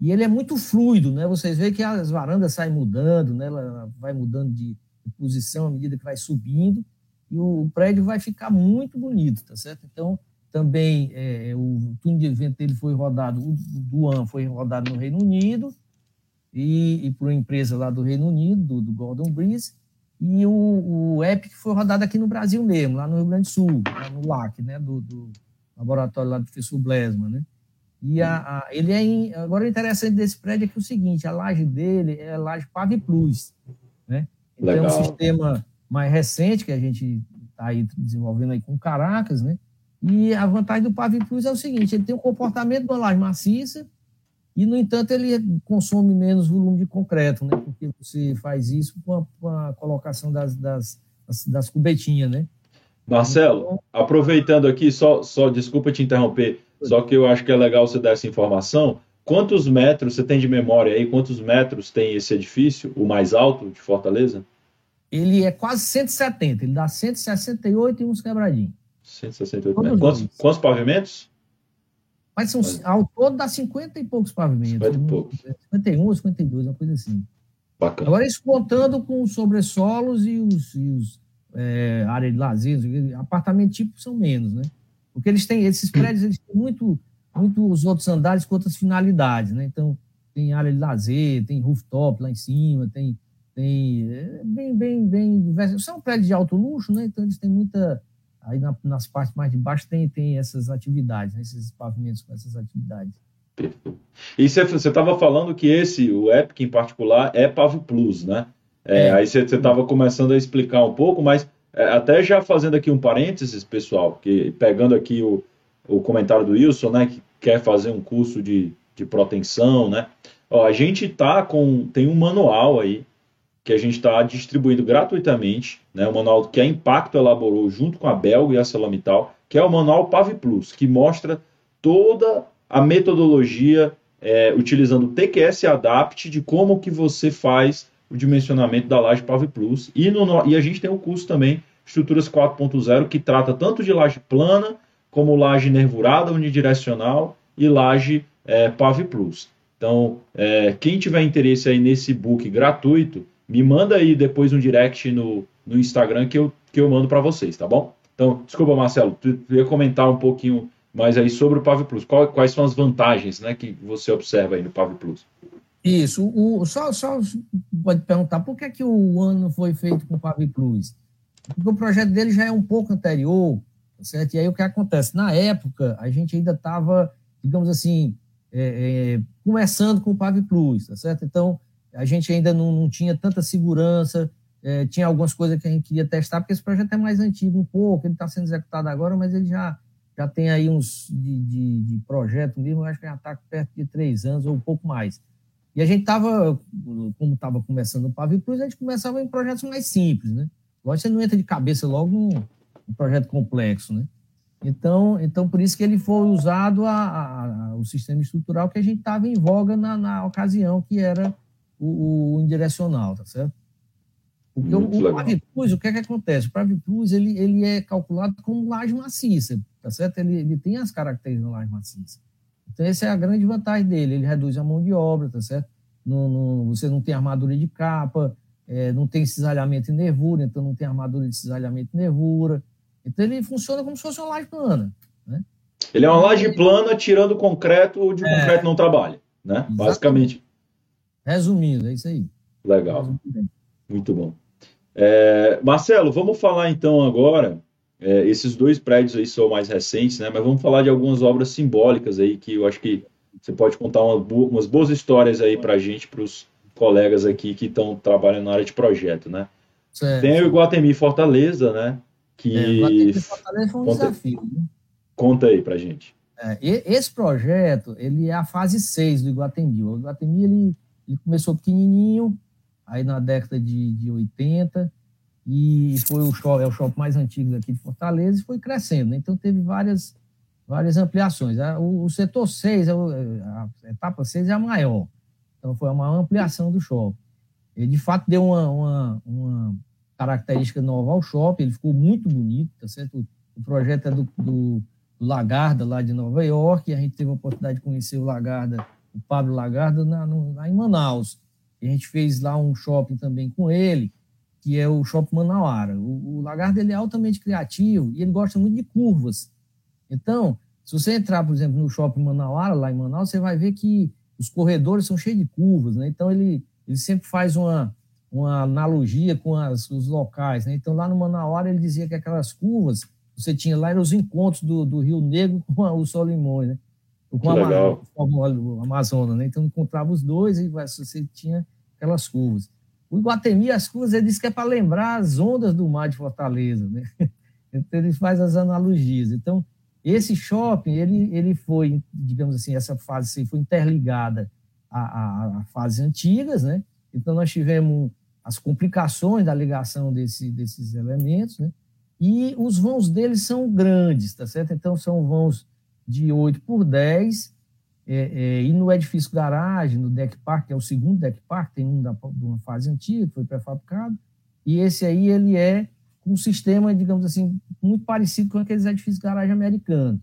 e ele é muito fluido, né? Vocês veem que as varandas saem mudando, né? Ela vai mudando de posição à medida que vai subindo e o prédio vai ficar muito bonito, tá certo? Então, também é, o túnel de vento dele foi rodado, o do AN foi rodado no Reino Unido e, e por uma empresa lá do Reino Unido, do, do Gordon Breeze, e o, o Epic foi rodado aqui no Brasil mesmo, lá no Rio Grande do Sul, no LAC, né, do, do laboratório lá do professor Blesman, né? E a, a, ele é em, agora o interessante desse prédio é que é o seguinte, a laje dele é a laje Pavi Plus, né? Então Legal. é um sistema mais recente que a gente está aí desenvolvendo aí com Caracas, né? E a vantagem do Pavi Plus é o seguinte, ele tem o comportamento de uma laje maciça, e, no entanto, ele consome menos volume de concreto, né? Porque você faz isso com a, com a colocação das, das, das, das, cubetinhas, né? Marcelo, então, aproveitando aqui, só, só desculpa te interromper, só que eu acho que é legal você dar essa informação. Quantos metros você tem de memória aí? Quantos metros tem esse edifício, o mais alto de Fortaleza? Ele é quase 170, ele dá 168 e uns quebradinhos. 168 metros. Quantos, quantos pavimentos? Mas são, ao todo dá 50 e poucos pavimentos. 50 e poucos. 51 52, uma coisa assim. Bacana. Agora, isso contando com os sobressolos e os, e os é, área de lazer, apartamento tipo são menos, né? Porque eles têm, esses prédios, eles têm muito, muito os outros andares com outras finalidades, né? Então, tem área de lazer, tem rooftop lá em cima, tem, tem é, bem, bem, bem diverso. São prédios de alto luxo, né? Então, eles têm muita Aí na, nas partes mais de baixo tem, tem essas atividades, né, esses pavimentos com essas atividades. Perfeito. E você estava falando que esse, o Epic em particular, é Pav Plus, né? É, é. Aí você estava começando a explicar um pouco, mas é, até já fazendo aqui um parênteses, pessoal, que pegando aqui o, o comentário do Wilson, né, que quer fazer um curso de, de proteção, né? Ó, a gente tá com tem um manual aí que a gente está distribuindo gratuitamente, né, o manual que a Impacto elaborou junto com a Belga e a Celamital, que é o manual PAV Plus, que mostra toda a metodologia é, utilizando o TQS Adapt de como que você faz o dimensionamento da laje PAV Plus. E, no, e a gente tem o curso também, Estruturas 4.0, que trata tanto de laje plana, como laje nervurada unidirecional e laje é, PAV Plus. Então, é, quem tiver interesse aí nesse book gratuito, me manda aí depois um direct no, no Instagram que eu, que eu mando para vocês, tá bom? Então, desculpa, Marcelo, tu, tu ia comentar um pouquinho mais aí sobre o Pave Plus. Qual, quais são as vantagens né, que você observa aí no Pave Plus? Isso, o, só, só pode perguntar por que, que o ano foi feito com o Pave Plus? Porque o projeto dele já é um pouco anterior, tá certo? E aí o que acontece? Na época, a gente ainda estava, digamos assim, é, é, começando com o Pave Plus, tá certo? Então, a gente ainda não, não tinha tanta segurança, é, tinha algumas coisas que a gente queria testar, porque esse projeto é mais antigo um pouco, ele está sendo executado agora, mas ele já, já tem aí uns de, de, de projeto mesmo, acho que já está perto de três anos ou um pouco mais. E a gente estava, como estava começando o Pavio Plus, a gente começava em projetos mais simples, né? Lógico, você não entra de cabeça logo num, num projeto complexo, né? Então, então, por isso que ele foi usado a, a, a, o sistema estrutural que a gente estava em voga na, na ocasião, que era o, o indirecional, tá certo? Porque o, o Plus, o que é que acontece? O Pravi Plus, ele, ele é calculado como laje maciça, tá certo? Ele, ele tem as características da laje maciça. Então, essa é a grande vantagem dele. Ele reduz a mão de obra, tá certo? No, no, você não tem armadura de capa, é, não tem cisalhamento e nervura, então não tem armadura de cisalhamento e nervura. Então, ele funciona como se fosse uma laje plana, né? Ele é uma laje plana tirando concreto onde o é, concreto não trabalha, né? Exatamente. Basicamente. Resumindo, é isso aí. Legal. Muito bom. É, Marcelo, vamos falar então agora. É, esses dois prédios aí são mais recentes, né? Mas vamos falar de algumas obras simbólicas aí que eu acho que você pode contar uma, umas boas histórias aí para a gente, para os colegas aqui que estão trabalhando na área de projeto, né? Certo. Tem o Iguatemi Fortaleza, né? Que é, Iguatemi Fortaleza foi um conta, desafio. Né? Conta aí para gente. É, esse projeto, ele é a fase 6 do Iguatemi. O Iguatemi, ele ele começou pequenininho, aí na década de, de 80, e foi o é o shopping mais antigo daqui de Fortaleza, e foi crescendo. Né? Então teve várias, várias ampliações. O, o setor 6, é a etapa 6 é a maior. Então foi uma ampliação do shopping. Ele de fato deu uma, uma, uma característica nova ao shopping, ele ficou muito bonito, tá certo? O projeto é do, do, Lagarda, lá de Nova York, e a gente teve a oportunidade de conhecer o Lagarda o Pablo Lagarda, na, no, lá em Manaus. A gente fez lá um shopping também com ele, que é o Shopping Manauara. O, o Lagarda ele é altamente criativo e ele gosta muito de curvas. Então, se você entrar, por exemplo, no Shopping Manauara, lá em Manaus, você vai ver que os corredores são cheios de curvas, né? Então ele, ele sempre faz uma, uma analogia com as, os locais, né? Então lá no Manauara ele dizia que aquelas curvas você tinha lá eram os encontros do, do Rio Negro com o Solimões, né? Com o Amazonas, né? Então encontrava os dois e você tinha aquelas curvas. O Iguatemi, as curvas, ele diz que é para lembrar as ondas do mar de Fortaleza, né? Então ele faz as analogias. Então, esse shopping, ele, ele foi, digamos assim, essa fase foi interligada a, a, a fases antigas, né? Então, nós tivemos as complicações da ligação desse, desses elementos, né? E os vãos deles são grandes, tá certo? Então, são vãos de 8 por 10, é, é, e no edifício garagem, no deck park, que é o segundo deck park, tem um da, de uma fase antiga, que foi pré-fabricado, e esse aí, ele é um sistema, digamos assim, muito parecido com aqueles edifícios garagem americanos.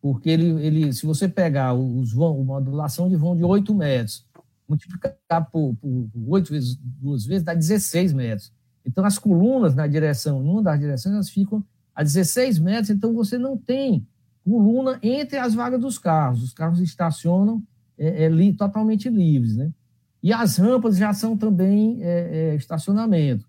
Porque ele, ele, se você pegar os vão, uma modulação de vão de 8 metros, multiplicar por, por, por 8 vezes, duas vezes, dá 16 metros. Então, as colunas na direção, numa das direções, elas ficam a 16 metros, então você não tem coluna entre as vagas dos carros. Os carros estacionam é, é, li, totalmente livres, né? E as rampas já são também é, é estacionamento.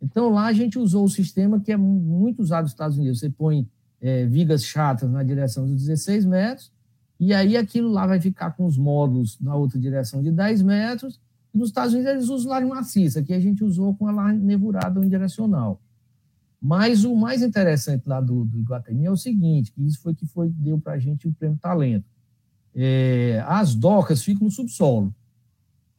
Então, lá a gente usou o sistema que é muito usado nos Estados Unidos. Você põe é, vigas chatas na direção dos 16 metros, e aí aquilo lá vai ficar com os módulos na outra direção de 10 metros. Nos Estados Unidos eles usam laje maciça, que a gente usou com a laje nevurada unidirecional. Mas o mais interessante lá do, do Iguatemi é o seguinte, que isso foi que foi, deu para a gente o prêmio talento. É, as docas ficam no subsolo.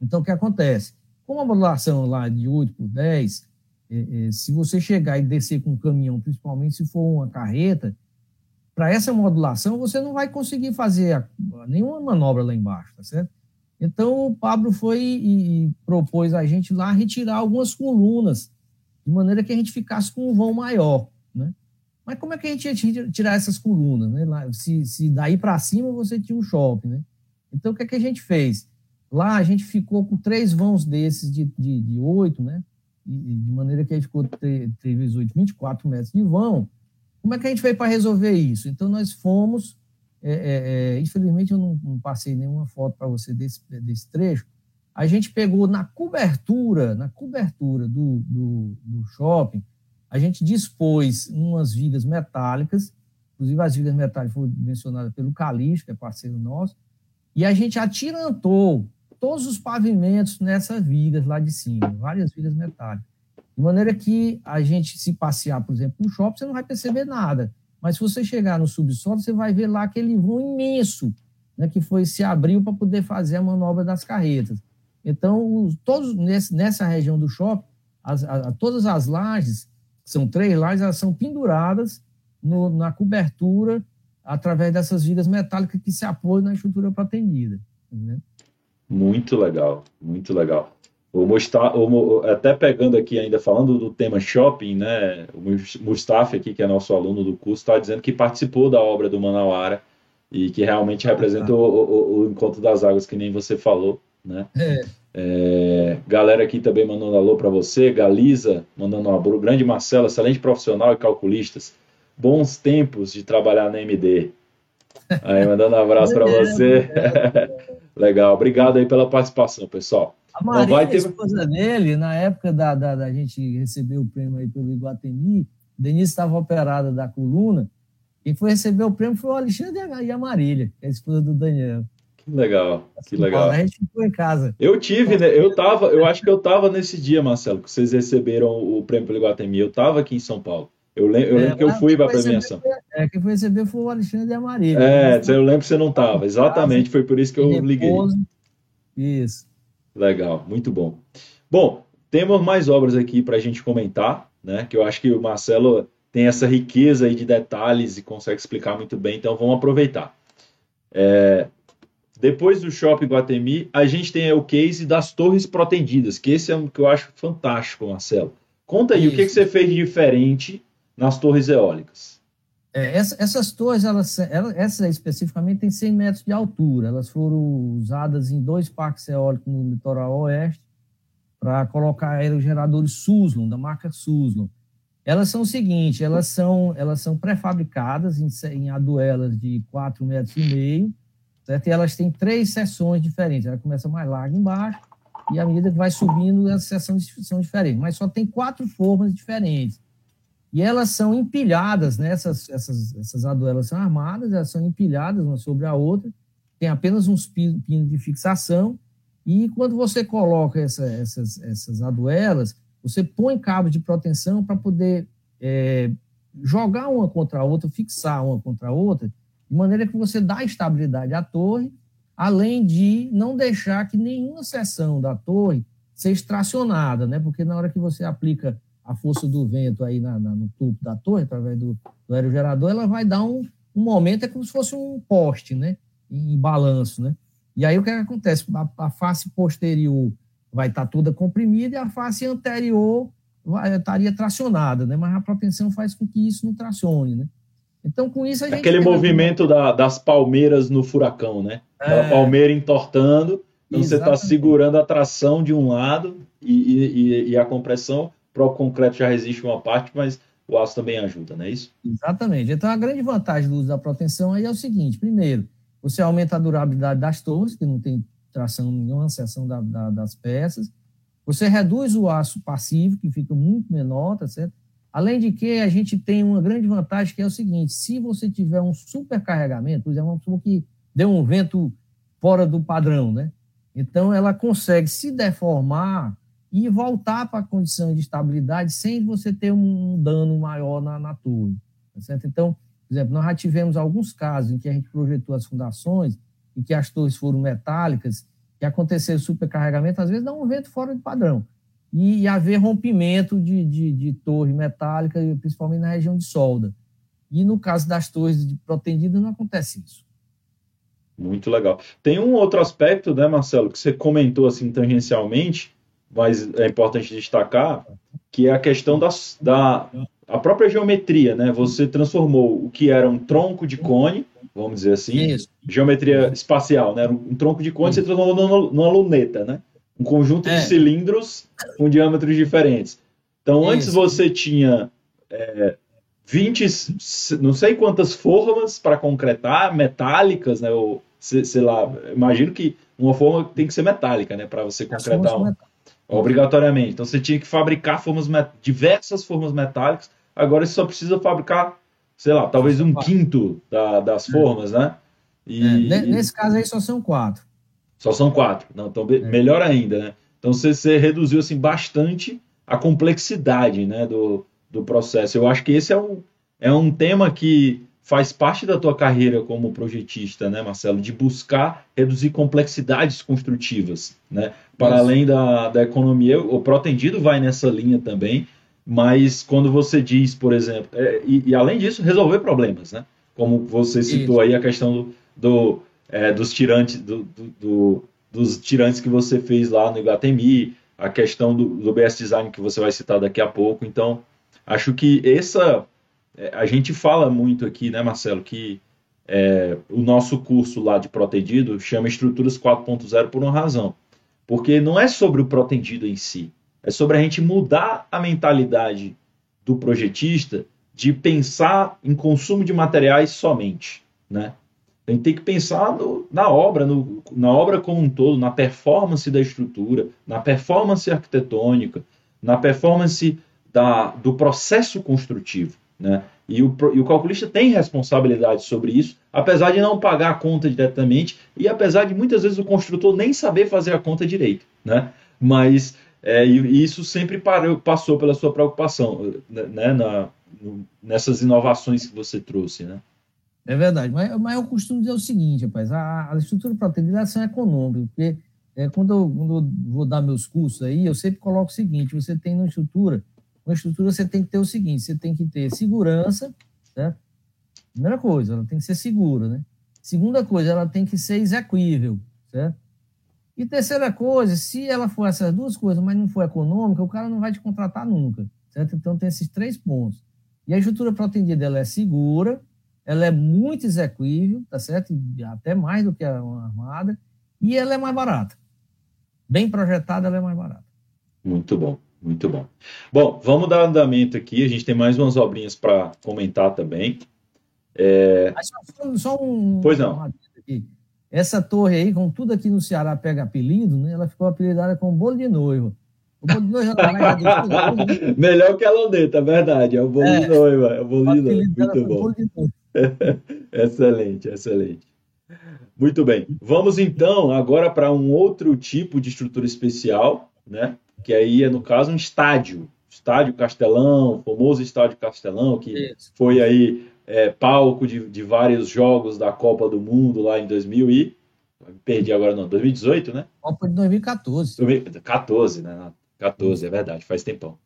Então, o que acontece? Com a modulação lá de 8 por 10, é, é, se você chegar e descer com um caminhão, principalmente se for uma carreta, para essa modulação você não vai conseguir fazer a, nenhuma manobra lá embaixo, tá certo? Então o Pablo foi e, e, propôs a gente lá retirar algumas colunas, de maneira que a gente ficasse com um vão maior, né? Mas como é que a gente ia tirar essas colunas, né? Se, se daí para cima você tinha um shopping, né? Então o que, é que a gente fez? Lá a gente ficou com três vãos desses de, de, de 8, né? de maneira que aí ficou 3 vezes 8, 24 metros de vão. Como é que a gente veio para resolver isso? Então, nós fomos, é, é, é, infelizmente eu não, não, passei nenhuma foto para você desse, desse trecho, a gente pegou na cobertura, na cobertura do, do, do shopping, a gente dispôs umas vigas metálicas, inclusive as vigas metálicas foram mencionadas pelo Calixto, que é parceiro nosso, e a gente atirantou todos os pavimentos nessas vigas lá de cima, várias vigas metálicas. De maneira que a gente, se passear, por exemplo, no shopping, você não vai perceber nada. Mas se você chegar no subsolo, você vai ver lá aquele vão imenso, né, que foi se abriu para poder fazer a manobra das carretas. Então, os, todos nesse, nessa região do shopping, as, a, todas as lajes, são três lajes, elas são penduradas no, na cobertura através dessas vigas metálicas que se apoiam na estrutura pretendida. Né? Muito legal, muito legal. O Mustafa, até pegando aqui ainda falando do tema shopping, né? O Mustafa aqui, que é nosso aluno do curso, está dizendo que participou da obra do Manauara e que realmente representa o, o, o, encontro das águas, que nem você falou, né? É. É, galera aqui também mandando alô para você, Galiza mandando um alô, grande Marcelo, excelente profissional e calculistas, bons tempos de trabalhar na MD. Aí mandando um abraço para você. Legal, obrigado aí pela participação, pessoal. A Maria, vai ter... a esposa dele, na época da, da, da, gente receber o prêmio aí pelo Iguatemi, Denise estava operada da coluna, quem foi receber o prêmio foi o Alexandre e a Marília, é a esposa do Daniel. Que legal, que legal. A gente ficou em casa. Eu tive, né? Eu tava, eu acho que eu tava nesse dia, Marcelo, que vocês receberam o prêmio pelo Iguatemi. Eu tava aqui em São Paulo. Eu, lembro, eu lembro é, que eu fui para a premiação. é, quem foi receber foi o Alexandre e a Maria. É, eu lembro que você não estava. Exatamente, foi por isso que eu liguei. Isso. Legal, muito bom. Bom, temos mais obras aqui para a gente comentar, né? Que eu acho que o Marcelo tem essa riqueza aí de detalhes e consegue explicar muito bem, então vamos aproveitar. É, depois do Shopping Guatemi, a gente tem o case das torres protendidas, que esse é um que eu acho fantástico, Marcelo. Conta aí, Isso. o que, que você fez de diferente nas torres eólicas. É, essa, essas torres, elas, elas, essa especificamente tem 100 metros de altura. Elas foram usadas em dois parques eólicos no litoral oeste para colocar aerogeradores Suslon, da marca Suslon. Elas são o seguinte, elas são, elas são pré-fabricadas em, em aduelas de 4 metros e meio, certo? E elas têm três seções diferentes. Ela começa mais larga embaixo e à medida que vai subindo, as seções são diferentes. Mas só tem quatro formas diferentes. E elas são empilhadas, né? essas, essas, essas aduelas são armadas, elas são empilhadas uma sobre a outra, tem apenas uns pinos de fixação, e quando você coloca essa, essas, essas aduelas, você põe cabos de proteção para poder é, jogar uma contra a outra, fixar uma contra a outra, de maneira que você dá estabilidade à torre, além de não deixar que nenhuma seção da torre seja tracionada, né? porque na hora que você aplica a força do vento aí na, na, no topo da torre, através do, do aerogerador, ela vai dar um, um momento, é como se fosse um poste, né? Em, em balanço, né? E aí o que, é que acontece? A, a, face posterior vai estar toda comprimida e a face anterior vai, estaria tracionada, né? Mas a proteção faz com que isso não tracione, né? Então, com isso a gente. Aquele movimento da, das palmeiras no furacão, né? É... A palmeira entortando, então você está segurando a tração de um lado e, e, e a compressão próprio concreto já resiste uma parte, mas o aço também ajuda, não é isso? Exatamente. Então, a grande vantagem do uso da proteção aí é o seguinte: primeiro, você aumenta a durabilidade das torres, que não tem tração nenhuma, seção da, da, das peças. Você reduz o aço passivo, que fica muito menor, tá certo? Além de que a gente tem uma grande vantagem, que é o seguinte: se você tiver um supercarregamento, por exemplo, supor que deu um vento fora do padrão, né? Então, ela consegue se deformar e voltar para a condição de estabilidade sem você ter um dano maior na, na torre. Tá certo? Então, por exemplo, nós já tivemos alguns casos em que a gente projetou as fundações e que as torres foram metálicas, que aconteceu supercarregamento, às vezes dá um vento fora de padrão. E, e haver rompimento de, de, de torre metálica, principalmente na região de solda. E no caso das torres de protendidas, não acontece isso. Muito legal. Tem um outro aspecto, né, Marcelo, que você comentou assim tangencialmente, mas é importante destacar, que é a questão das, da a própria geometria, né? Você transformou o que era um tronco de cone, vamos dizer assim, Isso. geometria espacial, né? Um tronco de cone Isso. você transformou numa, numa, luneta, né? Um conjunto é. de cilindros com diâmetros diferentes. Então, Isso. antes você tinha é, 20, não sei quantas formas para concretar, metálicas, né? Ou, sei, sei lá, imagino que uma forma tem que ser metálica, né? Para você concretar uma. Obrigatoriamente. Então você tinha que fabricar formas diversas formas metálicas. Agora você só precisa fabricar, sei lá, talvez um quinto da, das é. formas, né? E, é, nesse caso aí só são quatro. Só são quatro. Não, então é. melhor ainda, né? Então você, você, reduziu assim bastante a complexidade, né, do, do processo. Eu acho que esse é um, é um tema que faz parte da tua carreira como projetista, né, Marcelo, de buscar reduzir complexidades construtivas, né, para Isso. além da, da economia, o protendido vai nessa linha também, mas quando você diz, por exemplo, é, e, e, além disso, resolver problemas, né, como você citou Isso. aí a questão do, do é, dos tirantes, do, do, do, dos tirantes que você fez lá no Iguatemi, a questão do, do BS Design que você vai citar daqui a pouco, então acho que essa é, a gente fala muito aqui, né, Marcelo, que é, o nosso curso lá de protegido chama Estruturas 4.0 por uma razão. Porque não é sobre o protegido em si, é sobre a gente mudar a mentalidade do projetista de pensar em consumo de materiais somente, né? A gente tem que pensar no, na obra, no, na obra como um todo, na performance da estrutura, na performance arquitetônica, na performance da, do processo construtivo. Né? E, o, e o calculista tem responsabilidade sobre isso, apesar de não pagar a conta diretamente e apesar de muitas vezes o construtor nem saber fazer a conta direito. Né? Mas é, e isso sempre parou, passou pela sua preocupação né, na, nessas inovações que você trouxe. Né? É verdade, mas, mas eu costumo dizer o seguinte, rapaz, a, a estrutura para utilização é econômica, porque é, quando, eu, quando eu vou dar meus cursos aí, eu sempre coloco o seguinte, você tem na estrutura uma estrutura você tem que ter o seguinte: você tem que ter segurança, certo? Primeira coisa, ela tem que ser segura, né? Segunda coisa, ela tem que ser execuível, certo? E terceira coisa, se ela for essas duas coisas, mas não for econômica, o cara não vai te contratar nunca, certo? Então tem esses três pontos. E a estrutura protendida, ela é segura, ela é muito execuível, tá certo? Até mais do que uma armada, e ela é mais barata. Bem projetada, ela é mais barata. Muito bom. Muito bom. Bom, vamos dar andamento aqui. A gente tem mais umas obrinhas para comentar também. É... Só, só, um. Pois não. essa torre aí, como tudo aqui no Ceará pega apelido, né? Ela ficou apelidada como bolo de noiva. O bolo de noiva Melhor que a loneta, é verdade. É o bolo é, de noiva. É o bolo de noiva. Muito bom. excelente, excelente. Muito bem. Vamos então agora para um outro tipo de estrutura especial, né? Que aí é, no caso, um estádio. Estádio Castelão, famoso Estádio Castelão, que Isso. foi aí é, palco de, de, vários jogos da Copa do Mundo lá em 2000 e... Perdi agora, não, 2018, né? Copa de 2014. 2014, né? 14, é verdade, faz tempão.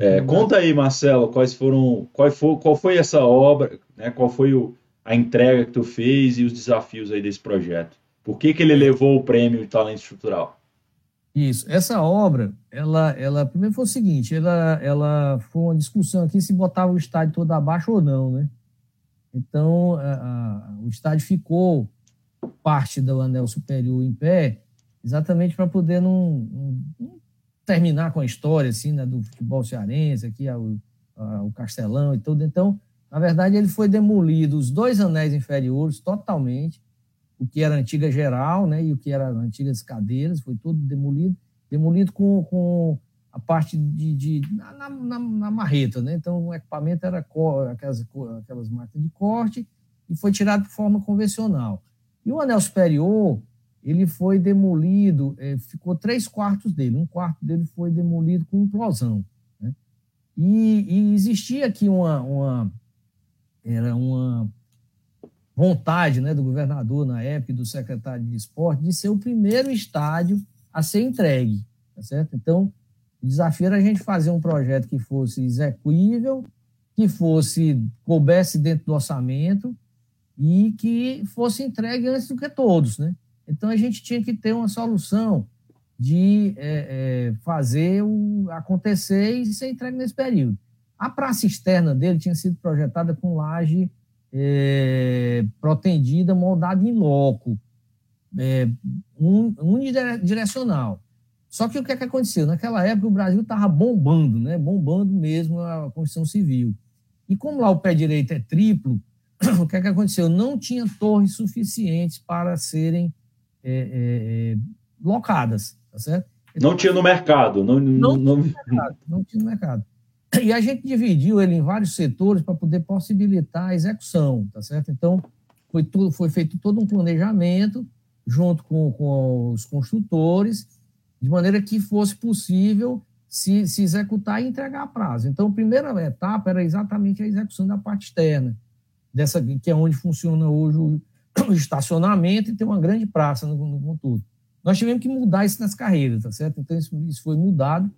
É, conta aí, Marcelo, quais foram, qual foi, qual foi essa obra, né? Qual foi o, a entrega que tu fez e os desafios aí desse projeto? Por que, que ele levou o prêmio de talento estrutural? Isso. Essa obra, ela, ela primeiro foi o seguinte, ela, ela foi uma discussão aqui se botava o estádio todo abaixo ou não, né? Então, a, a, o estádio ficou parte do anel superior em pé, exatamente para poder não, não, não, terminar com a história assim, né, do futebol cearense, aqui o, o Castelão e tudo. Então, na verdade, ele foi demolido os dois anéis inferiores totalmente, o que era a antiga geral, né, e o que era antigas cadeiras, foi tudo demolido, demolido com, com a parte de, de na, na, na, marreta, né? Então o equipamento era aquelas, aquelas máquinas de corte e foi tirado de forma convencional. E o anel superior, ele foi demolido, é, ficou três quartos dele, um quarto dele foi demolido com implosão. Né? E, e existia aqui uma, uma era uma vontade né, do governador na época e do secretário de esporte de ser o primeiro estádio a ser entregue, tá certo? Então, o desafio era a gente fazer um projeto que fosse execuível, que fosse coubesse dentro do orçamento e que fosse entregue antes do que todos, né? Então a gente tinha que ter uma solução de é, é, fazer o acontecer e ser entregue nesse período. A praça externa dele tinha sido projetada com laje é, protendida, moldada em loco, é, unidirecional. Só que o que, é que aconteceu? Naquela época o Brasil estava bombando, né? bombando mesmo a construção civil. E como lá o pé direito é triplo, o que, é que aconteceu? Não tinha torres suficientes para serem é, é, é, locadas, tá certo? Então, não tinha no mercado. Não, não, não, tinha no mercado, não tinha no mercado. E a gente dividiu ele em vários setores para poder possibilitar a execução, tá certo? Então, foi, tudo, foi feito todo um planejamento junto com, com os construtores, de maneira que fosse possível se, se executar e entregar a prazo. Então, a primeira etapa era exatamente a execução da parte externa, dessa que é onde funciona hoje o, o estacionamento e tem uma grande praça no, no, no todo. Nós tivemos que mudar isso nas carreiras, tá certo? Então, isso, isso foi mudado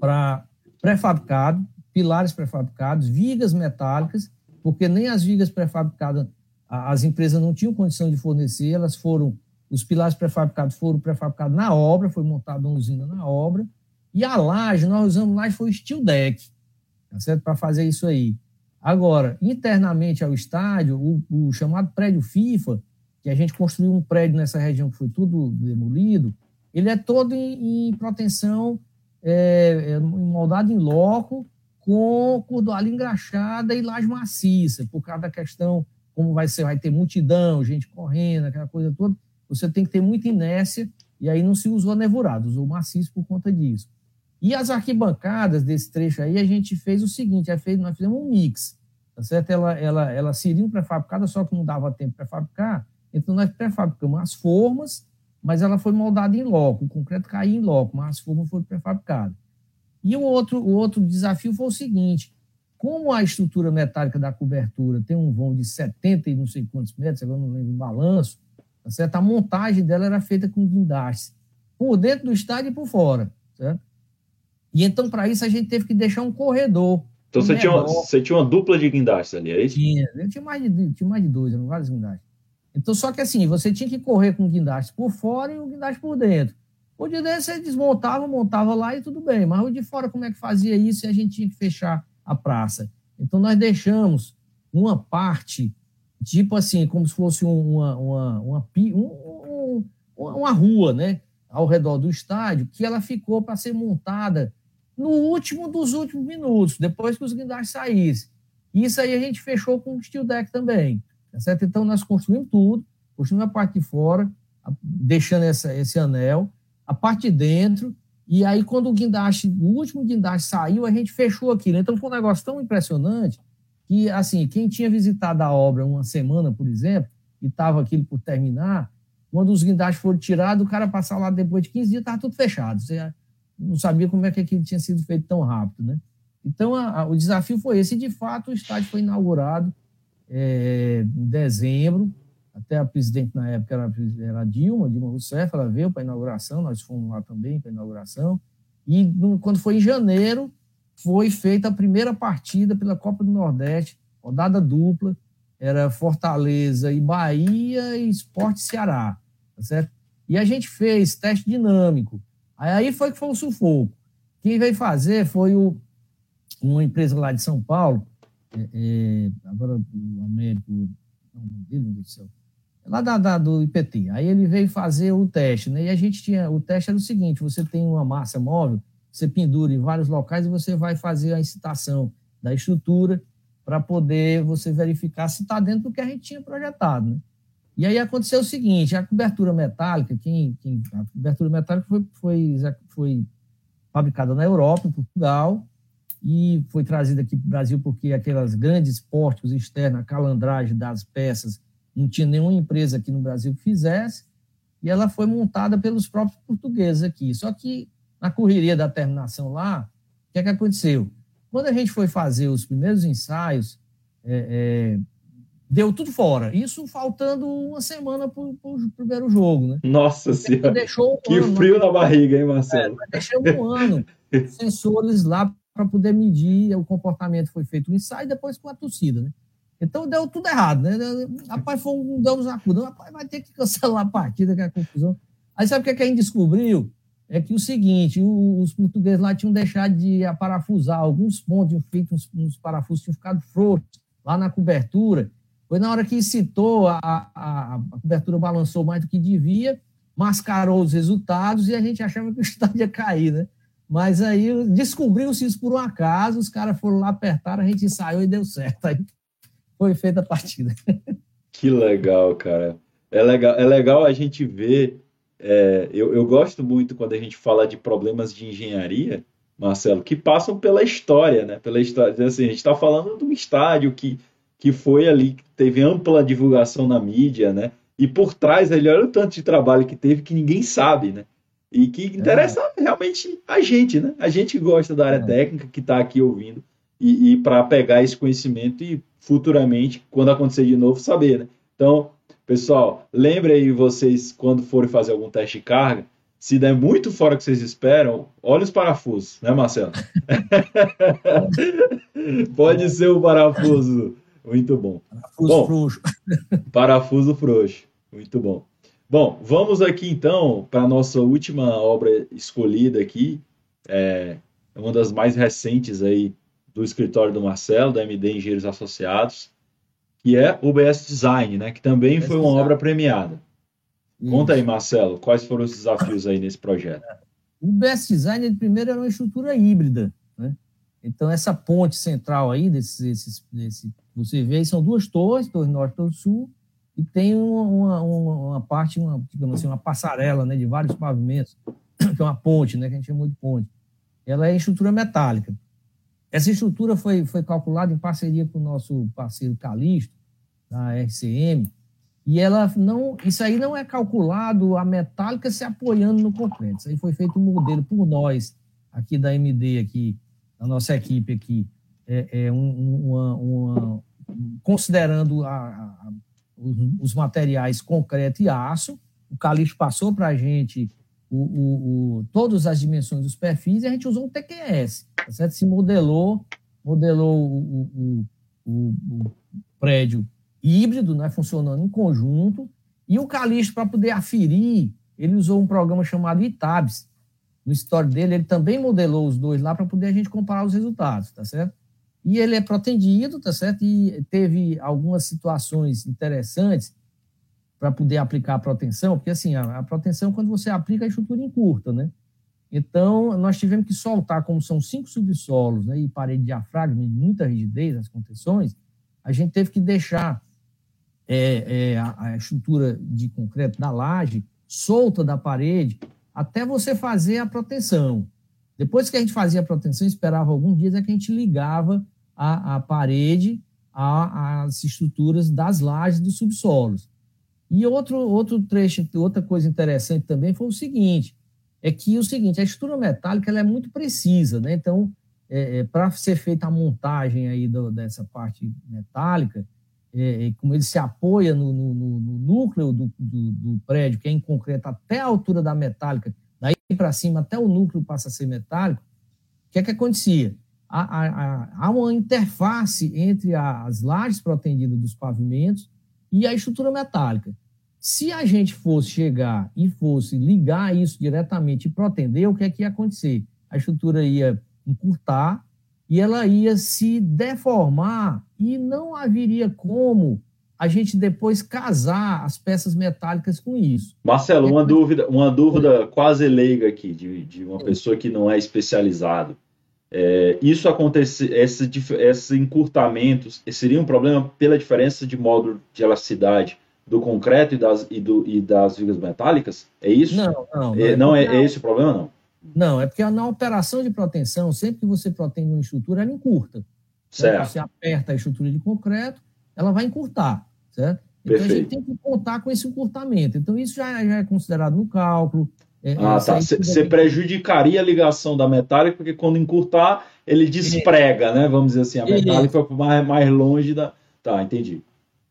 para pré-fabricado, pilares pré-fabricados, vigas metálicas, porque nem as vigas pré-fabricadas as empresas não tinham condição de fornecer, elas foram, os pilares pré-fabricados foram pré-fabricados na obra, foi montada uma usina na obra, e a laje, nós usamos laje, foi steel deck, tá certo? Para fazer isso aí. Agora, internamente ao estádio, o, o, chamado prédio FIFA, que a gente construiu um prédio nessa região que foi tudo demolido, ele é todo em, em proteção é, é, moldado em loco, com cordoalha engraxada e laje maciça, por causa da questão como vai ser, vai ter multidão, gente correndo, aquela coisa toda, você tem que ter muita inércia, e aí não se usou nevurado, usou maciço por conta disso. E as arquibancadas desse trecho aí, a gente fez o seguinte, é nós fizemos um mix, tá certo? Ela, ela, ela seria pré-fabricada, só que não dava tempo para fabricar, então nós pré-fabricamos as formas mas ela foi moldada em loco, o concreto caiu em loco, mas as formas foram pré-fabricadas. E o outro, o outro desafio foi o seguinte: como a estrutura metálica da cobertura tem um vão de 70 e não sei quantos metros, agora não lembro em balanço, tá certo? a montagem dela era feita com guindaste, por dentro do estádio e por fora. Certo? E então, para isso, a gente teve que deixar um corredor. Então, você tinha, uma, você tinha uma dupla de guindastes ali, é isso? Tinha, tinha mais de, tinha mais de dois, eram vários guindastes. Então, só que assim, você tinha que correr com o guindaste por fora e o guindaste por dentro. O de dentro você desmontava, montava lá e tudo bem, mas o de fora como é que fazia isso e a gente tinha que fechar a praça? Então, nós deixamos uma parte, tipo assim, como se fosse uma, uma, uma, um, uma rua, né? Ao redor do estádio, que ela ficou para ser montada no último dos últimos minutos, depois que os guindastes saíssem. Isso aí a gente fechou com o steel deck também. Tá certo? Então, nós construímos tudo, construímos a parte de fora, deixando essa, esse anel, a parte de dentro, e aí quando o guindaste, o último guindaste saiu, a gente fechou aquilo. Então foi um negócio tão impressionante que, assim, quem tinha visitado a obra uma semana, por exemplo, e estava aquilo por terminar, quando os guindastes foram tirados, o cara passar lá depois de 15 dias, estava tudo fechado. Você não sabia como é que aquilo tinha sido feito tão rápido, né? Então, a, a, o desafio foi esse. E, de fato, o estádio foi inaugurado é, em dezembro. Até a presidente na época era, era Dilma, Dilma Rousseff, ela veio para a inauguração, nós fomos lá também para a inauguração. E no, quando foi em janeiro, foi feita a primeira partida pela Copa do Nordeste, rodada dupla, era Fortaleza e Bahia e Esporte Ceará, tá certo? E a gente fez teste dinâmico. Aí foi que foi o sufoco. Quem veio fazer foi o, uma empresa lá de São Paulo, é, é, agora o Américo, não, meu Deus do céu, é lá da, da, do IPT. Aí ele veio fazer o teste, né? E a gente tinha, o teste era o seguinte: você tem uma massa móvel, você pendura em vários locais e você vai fazer a incitação da estrutura para poder você verificar se está dentro do que a gente tinha projetado, né? E aí aconteceu o seguinte: a cobertura metálica, quem, quem a cobertura metálica foi, foi, foi fabricada na Europa, em Portugal, e foi trazida aqui para o Brasil porque aquelas grandes pórticos externos, a calandragem das peças, não tinha nenhuma empresa aqui no Brasil que fizesse, e ela foi montada pelos próprios portugueses aqui. Só que na correria da terminação lá, o que, é que aconteceu? Quando a gente foi fazer os primeiros ensaios, é, é, deu tudo fora. Isso faltando uma semana para o primeiro jogo, né? Nossa Senhora! Um que ano, frio na barriga, hein, Marcelo? É, deixou um ano sensores lá para poder medir o comportamento. Foi feito o ensaio depois com a torcida, né? Então deu tudo errado, né? Rapaz, foi um damos na Rapaz, vai ter que cancelar a partida, que é a confusão. Aí sabe o que, é que a gente descobriu? é que o seguinte, os portugueses lá tinham deixado de parafusar alguns pontos, tinham feito uns, uns parafusos, tinham ficado frouxos lá na cobertura. Foi na hora que citou, a, a, a, cobertura balançou mais do que devia, mascarou os resultados e a gente achava que o estádio ia cair, né? Mas aí descobriu-se isso por um acaso, os caras foram lá, apertaram, a gente ensaiou e deu certo. Aí foi feita a partida. Que legal, cara. É legal, é legal a gente ver é, eu, eu gosto muito quando a gente fala de problemas de engenharia, Marcelo, que passam pela história, né? Pela história. Assim, a gente está falando de um estádio que, que foi ali, que teve ampla divulgação na mídia, né? E por trás ele olha o tanto de trabalho que teve que ninguém sabe, né? E que interessa é. realmente a gente, né? A gente gosta da área é. técnica, que está aqui ouvindo, e, e para pegar esse conhecimento e futuramente, quando acontecer de novo, saber, né? Então, Pessoal, lembre aí vocês, quando forem fazer algum teste de carga, se der muito fora que vocês esperam, olha os parafusos, né, Marcelo? Pode ser o parafuso. Muito bom. Parafuso bom, frouxo. Parafuso frouxo. Muito bom. Bom, vamos aqui então para a nossa última obra escolhida aqui. É uma das mais recentes aí do escritório do Marcelo, da MD Engenheiros Associados que é o BS Design, né? Que também foi uma obra premiada. Conta aí, Marcelo, quais foram os desafios aí nesse projeto? O BS Design, primeiro era uma estrutura híbrida? Então, essa ponte central aí, desses, desse, você vê, são duas torres, torre norte e torre sul, e tem uma, uma, uma, parte, uma, digamos assim, uma passarela né, de vários pavimentos, que é uma ponte, né, que a gente chama de ponte. Ela é estrutura metálica. Essa estrutura foi, foi calculada em parceria com o nosso parceiro Calixto, da RCM, e ela não, isso aí não é calculado a metálica se apoiando no concreto. Isso aí foi feito um modelo por nós aqui da MD aqui, da nossa equipe aqui, é, é um, uma, uma, considerando a, a, os, materiais concreto e aço. O Calixto passou para a gente o, o, o, todas as dimensões dos perfis e a gente usou um TQS, tá certo? Se modelou, modelou o, o prédio híbrido, né, funcionando em conjunto, e o Calixto, para poder aferir, ele usou um programa chamado ITABS. No histórico dele, ele também modelou os dois lá para poder a gente comparar os resultados, tá certo? E ele é protendido, tá certo? E teve algumas situações interessantes para poder aplicar a proteção, porque assim, a, a proteção, quando você aplica, a estrutura encurta, né? Então, nós tivemos que soltar, como são cinco subsolos né, e parede de diafragma, muita rigidez nas contenções, a gente teve que deixar é, é a, a, estrutura de concreto da laje solta da parede até você fazer a proteção. Depois que a gente fazia a proteção, esperava alguns dias, é que a gente ligava a, a parede às estruturas das lajes dos subsolos. E outro, outro trecho, outra coisa interessante também foi o seguinte, é que o seguinte, a estrutura metálica ela é muito precisa, né? Então, é, é, para ser feita a montagem aí do, dessa parte metálica, é, é como ele se apoia no, no, no núcleo do, do, do, prédio, que é em concreto até a altura da metálica, daí para cima até o núcleo passa a ser metálico, o que é que acontecia? Há, há, há uma interface entre as lajes protendidas dos pavimentos e a estrutura metálica. Se a gente fosse chegar e fosse ligar isso diretamente e protender, o que é que ia acontecer? A estrutura ia encurtar e ela ia se deformar e não haveria como a gente depois casar as peças metálicas com isso. Marcelo, uma dúvida, uma dúvida quase leiga aqui de, de uma pessoa que não é especializado. É, isso acontece, esse, esse encurtamento seria um problema pela diferença de módulo de elasticidade do concreto e das, e, do, e das vigas metálicas? É isso? Não, não. Não, é, não é, é esse o problema, não? Não, é porque na operação de proteção, sempre que você protege uma estrutura, ela encurta. Certo. Você aperta a estrutura de concreto, ela vai encurtar, certo? Então Perfeito. a gente tem que contar com esse encurtamento. Então isso já, já é considerado no cálculo. É, ah, tá. Você prejudicaria a ligação da metálica, porque quando encurtar, ele desprega, né? Vamos dizer assim, a metálica foi mais, mais longe da. Tá, entendi.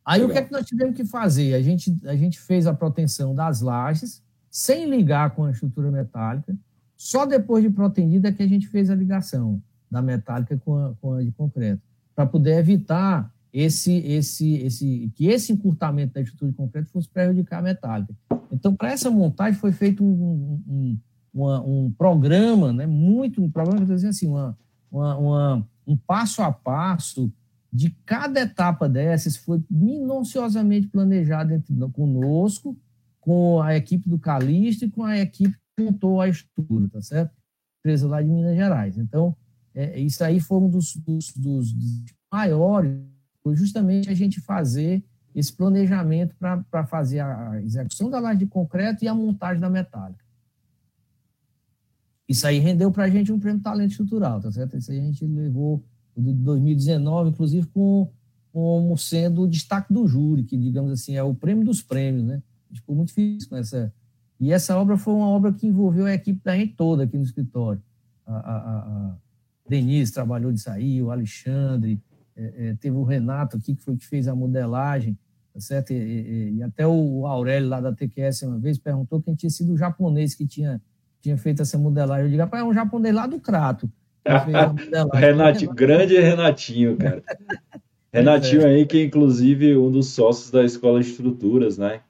Aí Legal. o que é que nós tivemos que fazer? A gente, a gente fez a proteção das lajes, sem ligar com a estrutura metálica, só depois de protendida é que a gente fez a ligação da metálica com a, com a de concreto, para poder evitar esse, esse, esse, que esse encurtamento da estrutura de concreto fosse prejudicar a metálica. Então, para essa montagem foi feito um, um, uma, um programa, né, muito, um programa, dizer assim, uma, uma, uma, um passo a passo de cada etapa dessas foi minuciosamente planejado entre, conosco, com a equipe do Calixto e com a equipe montou a estrutura, tá certo? Empresa lá de Minas Gerais. Então, é, isso aí foi um dos, dos, dos, maiores, foi justamente a gente fazer esse planejamento para fazer a execução da laje de concreto e a montagem da metálica. Isso aí rendeu para a gente um prêmio talento estrutural, tá certo? Isso aí a gente levou de 2019, inclusive, com, como sendo o destaque do júri, que, digamos assim, é o prêmio dos prêmios, né? A gente ficou muito feliz com essa, e essa obra foi uma obra que envolveu a equipe da gente toda aqui no escritório. A, a, a Denise trabalhou de sair, o Alexandre, é, é, teve o Renato aqui, que foi que fez a modelagem, tá certo? E, e, e, até o Aurélio, lá da TQS, uma vez, perguntou quem tinha sido o japonês que tinha, tinha feito essa modelagem. Eu digo, rapaz, é um japonês lá do Crato. Renatinho, grande Renatinho, cara. Renatinho é. aí, que é inclusive um dos sócios da Escola de Estruturas, né?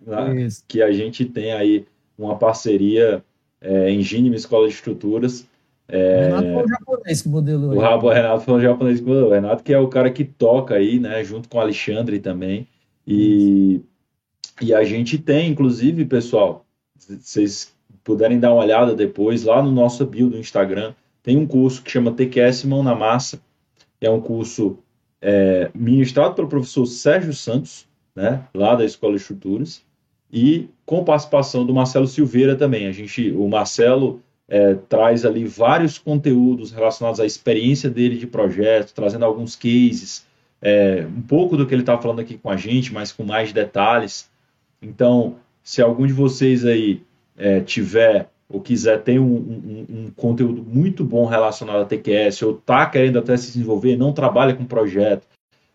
Que a gente tem aí uma parceria é, Gínima Escola de Estruturas. É, o Renato foi o japonês que modelou. O Rabo, Renato foi o japonês que modelou. O Renato que é o cara que toca aí, né, junto com o Alexandre também. E, e a gente tem, inclusive, pessoal, se vocês puderem dar uma olhada depois, lá no nosso bio do Instagram, tem um curso que chama TQS Mão na Massa, que é um curso é, ministrado pelo professor Sérgio Santos, né, lá da Escola de Estruturas e com participação do Marcelo Silveira também. A gente, o Marcelo é, traz ali vários conteúdos relacionados à experiência dele de projeto, trazendo alguns cases, é, um pouco do que ele está falando aqui com a gente, mas com mais detalhes. Então, se algum de vocês aí é, tiver ou quiser ter um, um, um, conteúdo muito bom relacionado a TQS, ou está querendo até se desenvolver, não trabalha com projeto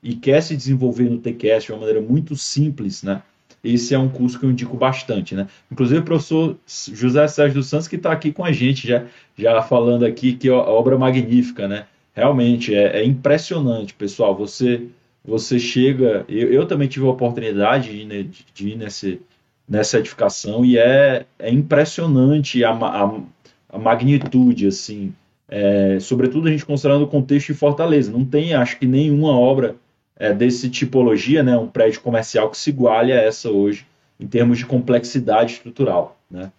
e quer se desenvolver no TQS de uma maneira muito simples, né? Esse é um curso que eu indico bastante, né? Inclusive o professor José Sérgio dos Santos, que está aqui com a gente, já, já falando aqui que a obra magnífica, né? Realmente, é, é impressionante, pessoal. Você você chega... Eu, eu também tive a oportunidade de, ir, de, de ir nesse, nessa edificação e é, é impressionante a, a, a magnitude, assim, é, sobretudo a gente considerando o contexto de Fortaleza. Não tem, acho que, nenhuma obra é, desse tipologia, né, um prédio comercial que se iguale a essa hoje, em termos de complexidade estrutural. Né?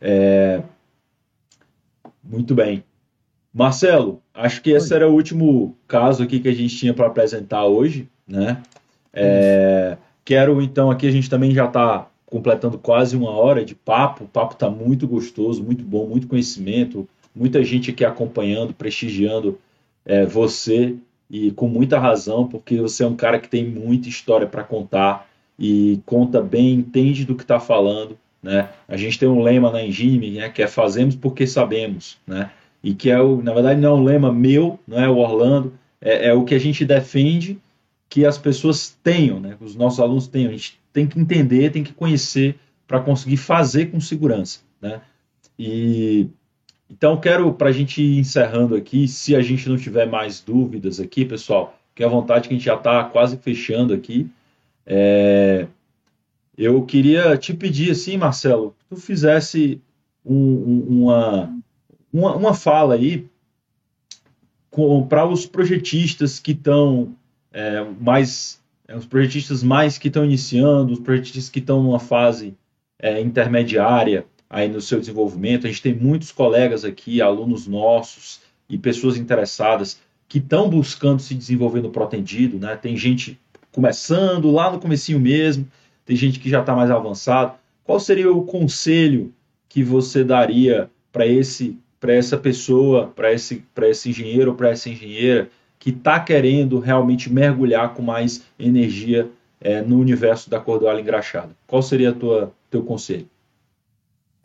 É... Muito bem. Marcelo, acho que esse Oi. era o último caso aqui que a gente tinha para apresentar hoje. Né? É... quero então aqui a gente também já está completando quase uma hora de papo. O papo está muito gostoso, muito bom, muito conhecimento, muita gente aqui acompanhando, prestigiando é, você e com muita razão, porque você é um cara que tem muita história para contar e conta bem, entende do que está falando. Né? A gente tem um lema na Engine, né, que é fazemos porque sabemos, né? e que é o, na verdade não é um lema meu, não é o Orlando, é, é o que a gente defende que as pessoas tenham, né? que os nossos alunos tenham. A gente tem que entender, tem que conhecer para conseguir fazer com segurança. Né? E então quero para a gente ir encerrando aqui, se a gente não tiver mais dúvidas aqui, pessoal, que à vontade que a gente já está quase fechando aqui. É, eu queria te pedir assim, Marcelo, que tu fizesse um, um, uma, uma, uma fala aí para os projetistas que estão é, mais é, os projetistas mais que estão iniciando, os projetistas que estão numa fase é, intermediária aí no seu desenvolvimento. A gente tem muitos colegas aqui, alunos nossos e pessoas interessadas que estão buscando se desenvolver no protendido, né? Tem gente começando lá no comecinho mesmo, tem gente que já está mais avançado. Qual seria o conselho que você daria para esse para essa pessoa, para esse, esse engenheiro ou para essa engenheira que está querendo realmente mergulhar com mais energia é, no universo da cordoalha engraxada? Qual seria o teu conselho?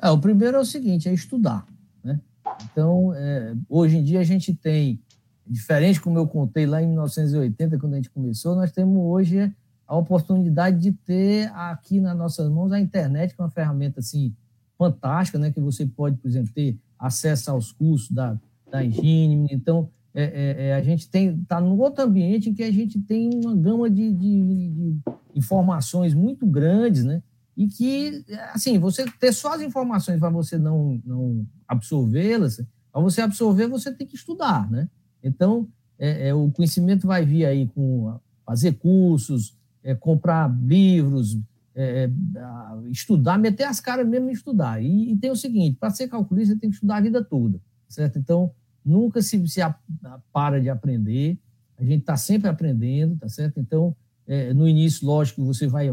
É, o primeiro é o seguinte, é estudar. Né? Então, é, hoje em dia a gente tem, diferente como eu contei lá em 1980, quando a gente começou, nós temos hoje a oportunidade de ter aqui nas nossas mãos a internet, que é uma ferramenta assim, fantástica, né? que você pode, por exemplo, ter acesso aos cursos da, da Engine. Então, é, é, é a gente está num outro ambiente em que a gente tem uma gama de, de, de, informações muito grandes, né? E que, assim, você ter só as informações para você não, não absorvê-las, para você absorver, você tem que estudar, né? Então, é, é, o conhecimento vai vir aí com fazer cursos, é, comprar livros, é, é estudar, meter as caras mesmo em estudar. E, e tem o seguinte: para ser calculista, você tem que estudar a vida toda, certo? Então, nunca se, se a, a, para de aprender, a gente está sempre aprendendo, tá certo? Então, é, no início, lógico, você vai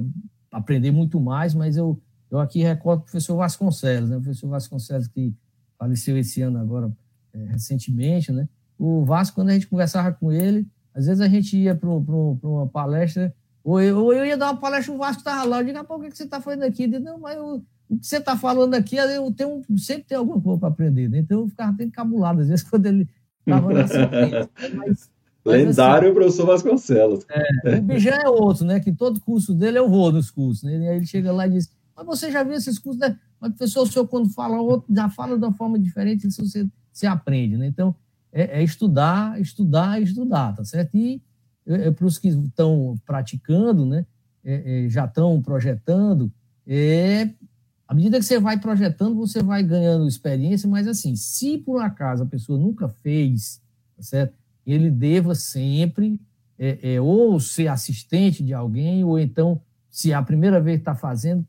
aprender muito mais, mas eu, eu aqui recordo o professor Vasconcelos, né? o professor Vasconcelos que faleceu esse ano agora, é, recentemente, né? O Vasco, quando a gente conversava com ele, às vezes a gente ia para uma palestra ou eu, ou eu ia dar uma palestra, o Vasco estava lá. Eu digo, ah, por que você está fazendo aqui? Não, mas eu, o que você está falando aqui, eu tenho, sempre tem alguma coisa para aprender. Né? Então eu ficava até encabulado, às vezes, quando ele estava nessa mas, Lendário assim, professor Vasconcelos. É, o Bijão é outro, né? Que todo curso dele eu vou nos cursos. Né? E aí ele chega lá e diz: Mas você já viu esses cursos? Né? Mas, professor, o senhor, quando fala outro, já fala de uma forma diferente, isso você, você aprende. Né? Então, é, é estudar, estudar, estudar, tá certo? E é, é para os que estão praticando, né, é, é, já estão projetando, é, à medida que você vai projetando, você vai ganhando experiência, mas assim, se por acaso a pessoa nunca fez, tá certo? Ele deva sempre é, é, ou ser assistente de alguém, ou então, se é a primeira vez está fazendo,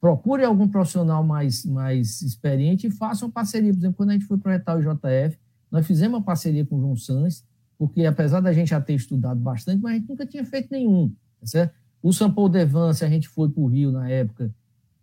procure algum profissional mais, mais experiente e faça uma parceria. Por exemplo, quando a gente foi projetar o JF, nós fizemos uma parceria com o João Sanz, porque apesar da gente já ter estudado bastante, mas a gente nunca tinha feito nenhum, tá certo? O Sample Devance, a gente foi para o Rio na época,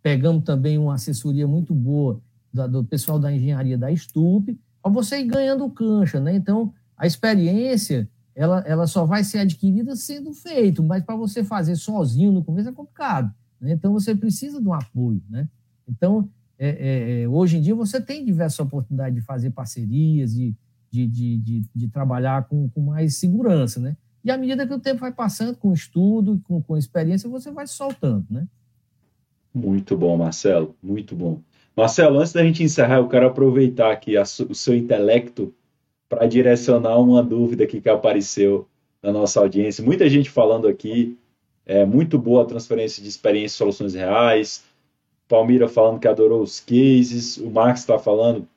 pegamos também uma assessoria muito boa do pessoal da engenharia da Stup, para você ir ganhando cancha, né? Então, a experiência, ela, ela só vai ser adquirida sendo feito, mas para você fazer sozinho no começo é complicado, né? Então, você precisa de um apoio, né? Então, é, é, é hoje em dia, você tem diversas oportunidades de fazer parcerias e de, de, de, de trabalhar com, com, mais segurança, né? E à medida que o tempo vai passando, com estudo, com, com experiência, você vai soltando, né? Muito bom, Marcelo, muito bom. Marcelo, antes da gente encerrar, eu quero aproveitar aqui a, o seu intelecto para direcionar uma dúvida aqui que apareceu na nossa audiência. Muita gente falando aqui, é muito boa a transferência de experiência e soluções reais. Palmira falando que adorou os cases. O Marcos está falando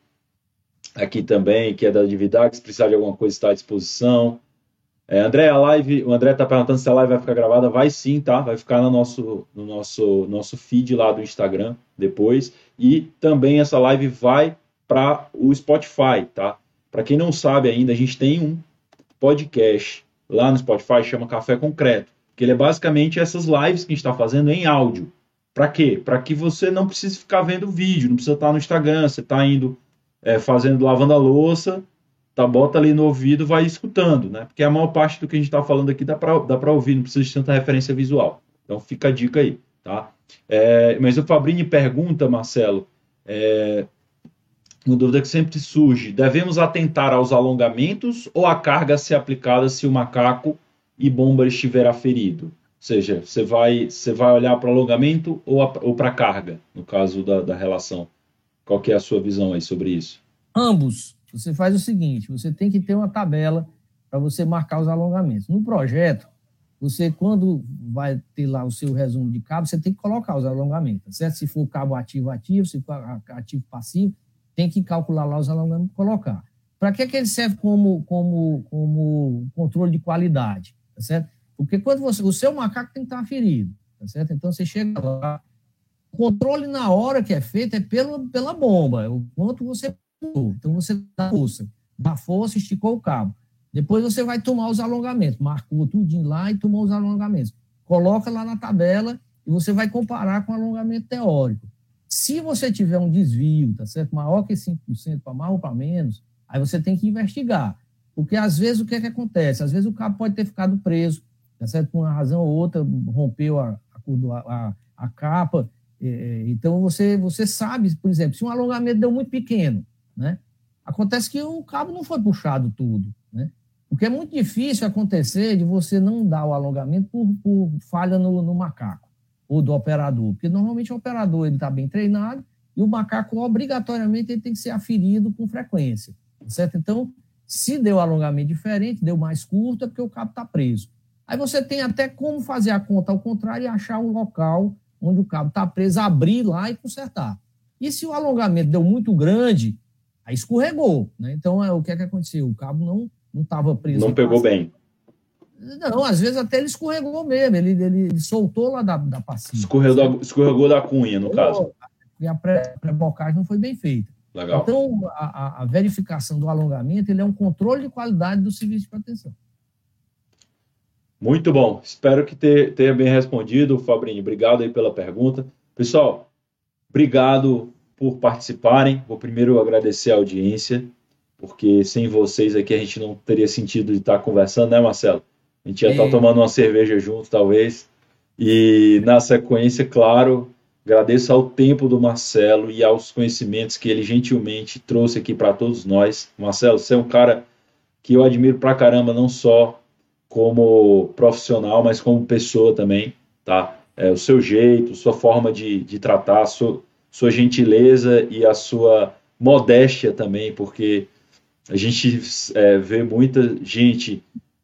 aqui também, que é da Dividax, se precisar de alguma coisa, está à disposição. É, André, a live, o André está perguntando se a live vai ficar gravada. Vai sim, tá? Vai ficar no nosso, no nosso, nosso feed lá do Instagram depois. E também essa live vai para o Spotify, tá? Para quem não sabe ainda, a gente tem um podcast lá no Spotify, chama Café Concreto, que ele é basicamente essas lives que a gente está fazendo em áudio. Para quê? Para que você não precise ficar vendo vídeo, não precisa estar no Instagram, você está indo é, fazendo, lavando a louça, tá, bota ali no ouvido, vai escutando, né? Porque a maior parte do que a gente está falando aqui dá para ouvir, não precisa de tanta referência visual. Então fica a dica aí, tá? É, mas o Fabrini pergunta, Marcelo, é, uma dúvida que sempre surge: devemos atentar aos alongamentos ou a carga a ser aplicada se o macaco e bomba estiver aferido? Ou seja, você vai, você vai olhar para o alongamento ou, ou para a carga, no caso da, da relação? Qual que é a sua visão aí sobre isso? Ambos. Você faz o seguinte: você tem que ter uma tabela para você marcar os alongamentos. No projeto, você, quando vai ter lá o seu resumo de cabo, você tem que colocar os alongamentos, certo? Se for cabo ativo, ativo, se for ativo, passivo, tem que calcular lá os alongamentos e colocar. Para que, que ele serve como, como, como controle de qualidade, tá certo? Porque quando você, o seu macaco tem que estar ferido, tá certo? Então você chega lá, o controle na hora que é feito é pela, pela bomba, é o quanto você então você dá força, dá força, esticou o cabo. Depois você vai tomar os alongamentos, marcou tudinho lá e tomou os alongamentos. Coloca lá na tabela e você vai comparar com o alongamento teórico. Se você tiver um desvio, tá certo? Maior que 5% para mais ou para menos, aí você tem que investigar. Porque às vezes o que é que acontece? Às vezes o cabo pode ter ficado preso, tá certo? Por uma razão ou outra, rompeu a, a, a, capa. É, é, então você, você sabe, por exemplo, se um alongamento deu muito pequeno, né? Acontece que o cabo não foi puxado tudo, né? Porque é muito difícil acontecer de você não dar o alongamento por, por falha no, no macaco ou do operador, porque normalmente o operador ele está bem treinado e o macaco obrigatoriamente ele tem que ser aferido com frequência, certo? Então, se deu alongamento diferente, deu mais curto, é porque o cabo está preso. Aí você tem até como fazer a conta ao contrário e achar um local onde o cabo está preso, abrir lá e consertar. E se o alongamento deu muito grande, aí escorregou, né? Então, é, o que é que aconteceu? O cabo não não estava preso. Não pegou bem. Não, às vezes até ele escorregou mesmo, ele, ele, ele soltou lá da, da passinha. Escorregou, da, escorregou da cunha, no caso. E a pré-bocagem não foi bem feita. Legal. Então, a, a, verificação do alongamento ele é um controle de qualidade do serviço de proteção. Muito bom. Espero que tenha bem respondido, Fabrinho. Obrigado aí pela pergunta. Pessoal, obrigado por participarem. Vou primeiro agradecer a audiência, porque sem vocês aqui a gente não teria sentido de estar conversando, né, Marcelo? A gente ia estar tá tomando uma cerveja junto, talvez. E na sequência, claro, agradeço ao tempo do Marcelo e aos conhecimentos que ele gentilmente trouxe aqui para todos nós. Marcelo, você é um cara que eu admiro pra caramba, não só como profissional, mas como pessoa também, tá? É, o seu jeito, sua forma de, de tratar, sua, sua gentileza e a sua modéstia também, porque a gente é, vê muita gente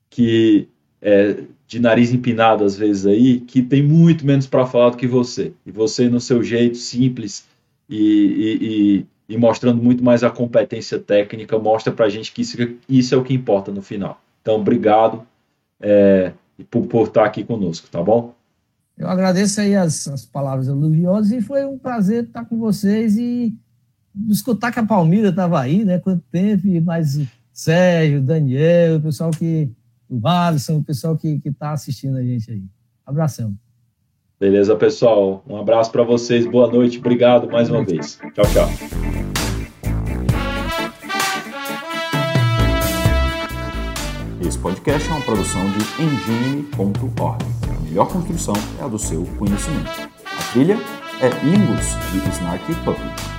que é, de nariz empinado às vezes aí, que tem muito menos para falar do que você. E você, no seu jeito simples e, e, e, e mostrando muito mais a competência técnica, mostra para a gente que isso, isso, é o que importa no final. Então, obrigado é, por, por estar aqui conosco, tá bom? Eu agradeço aí as, as palavras elogiosas e foi um prazer estar com vocês e escutar que a Palmira estava aí, né? Quanto tempo, mais o Sérgio, Daniel, o pessoal que o Alisson, o pessoal que está assistindo a gente aí. Abração. Beleza, pessoal. Um abraço para vocês. Boa noite. Obrigado mais uma vez. Tchau, tchau. Esse podcast é uma produção de engine.org. A melhor construção é a do seu conhecimento. A trilha é Lingus, de Snarky Puppy.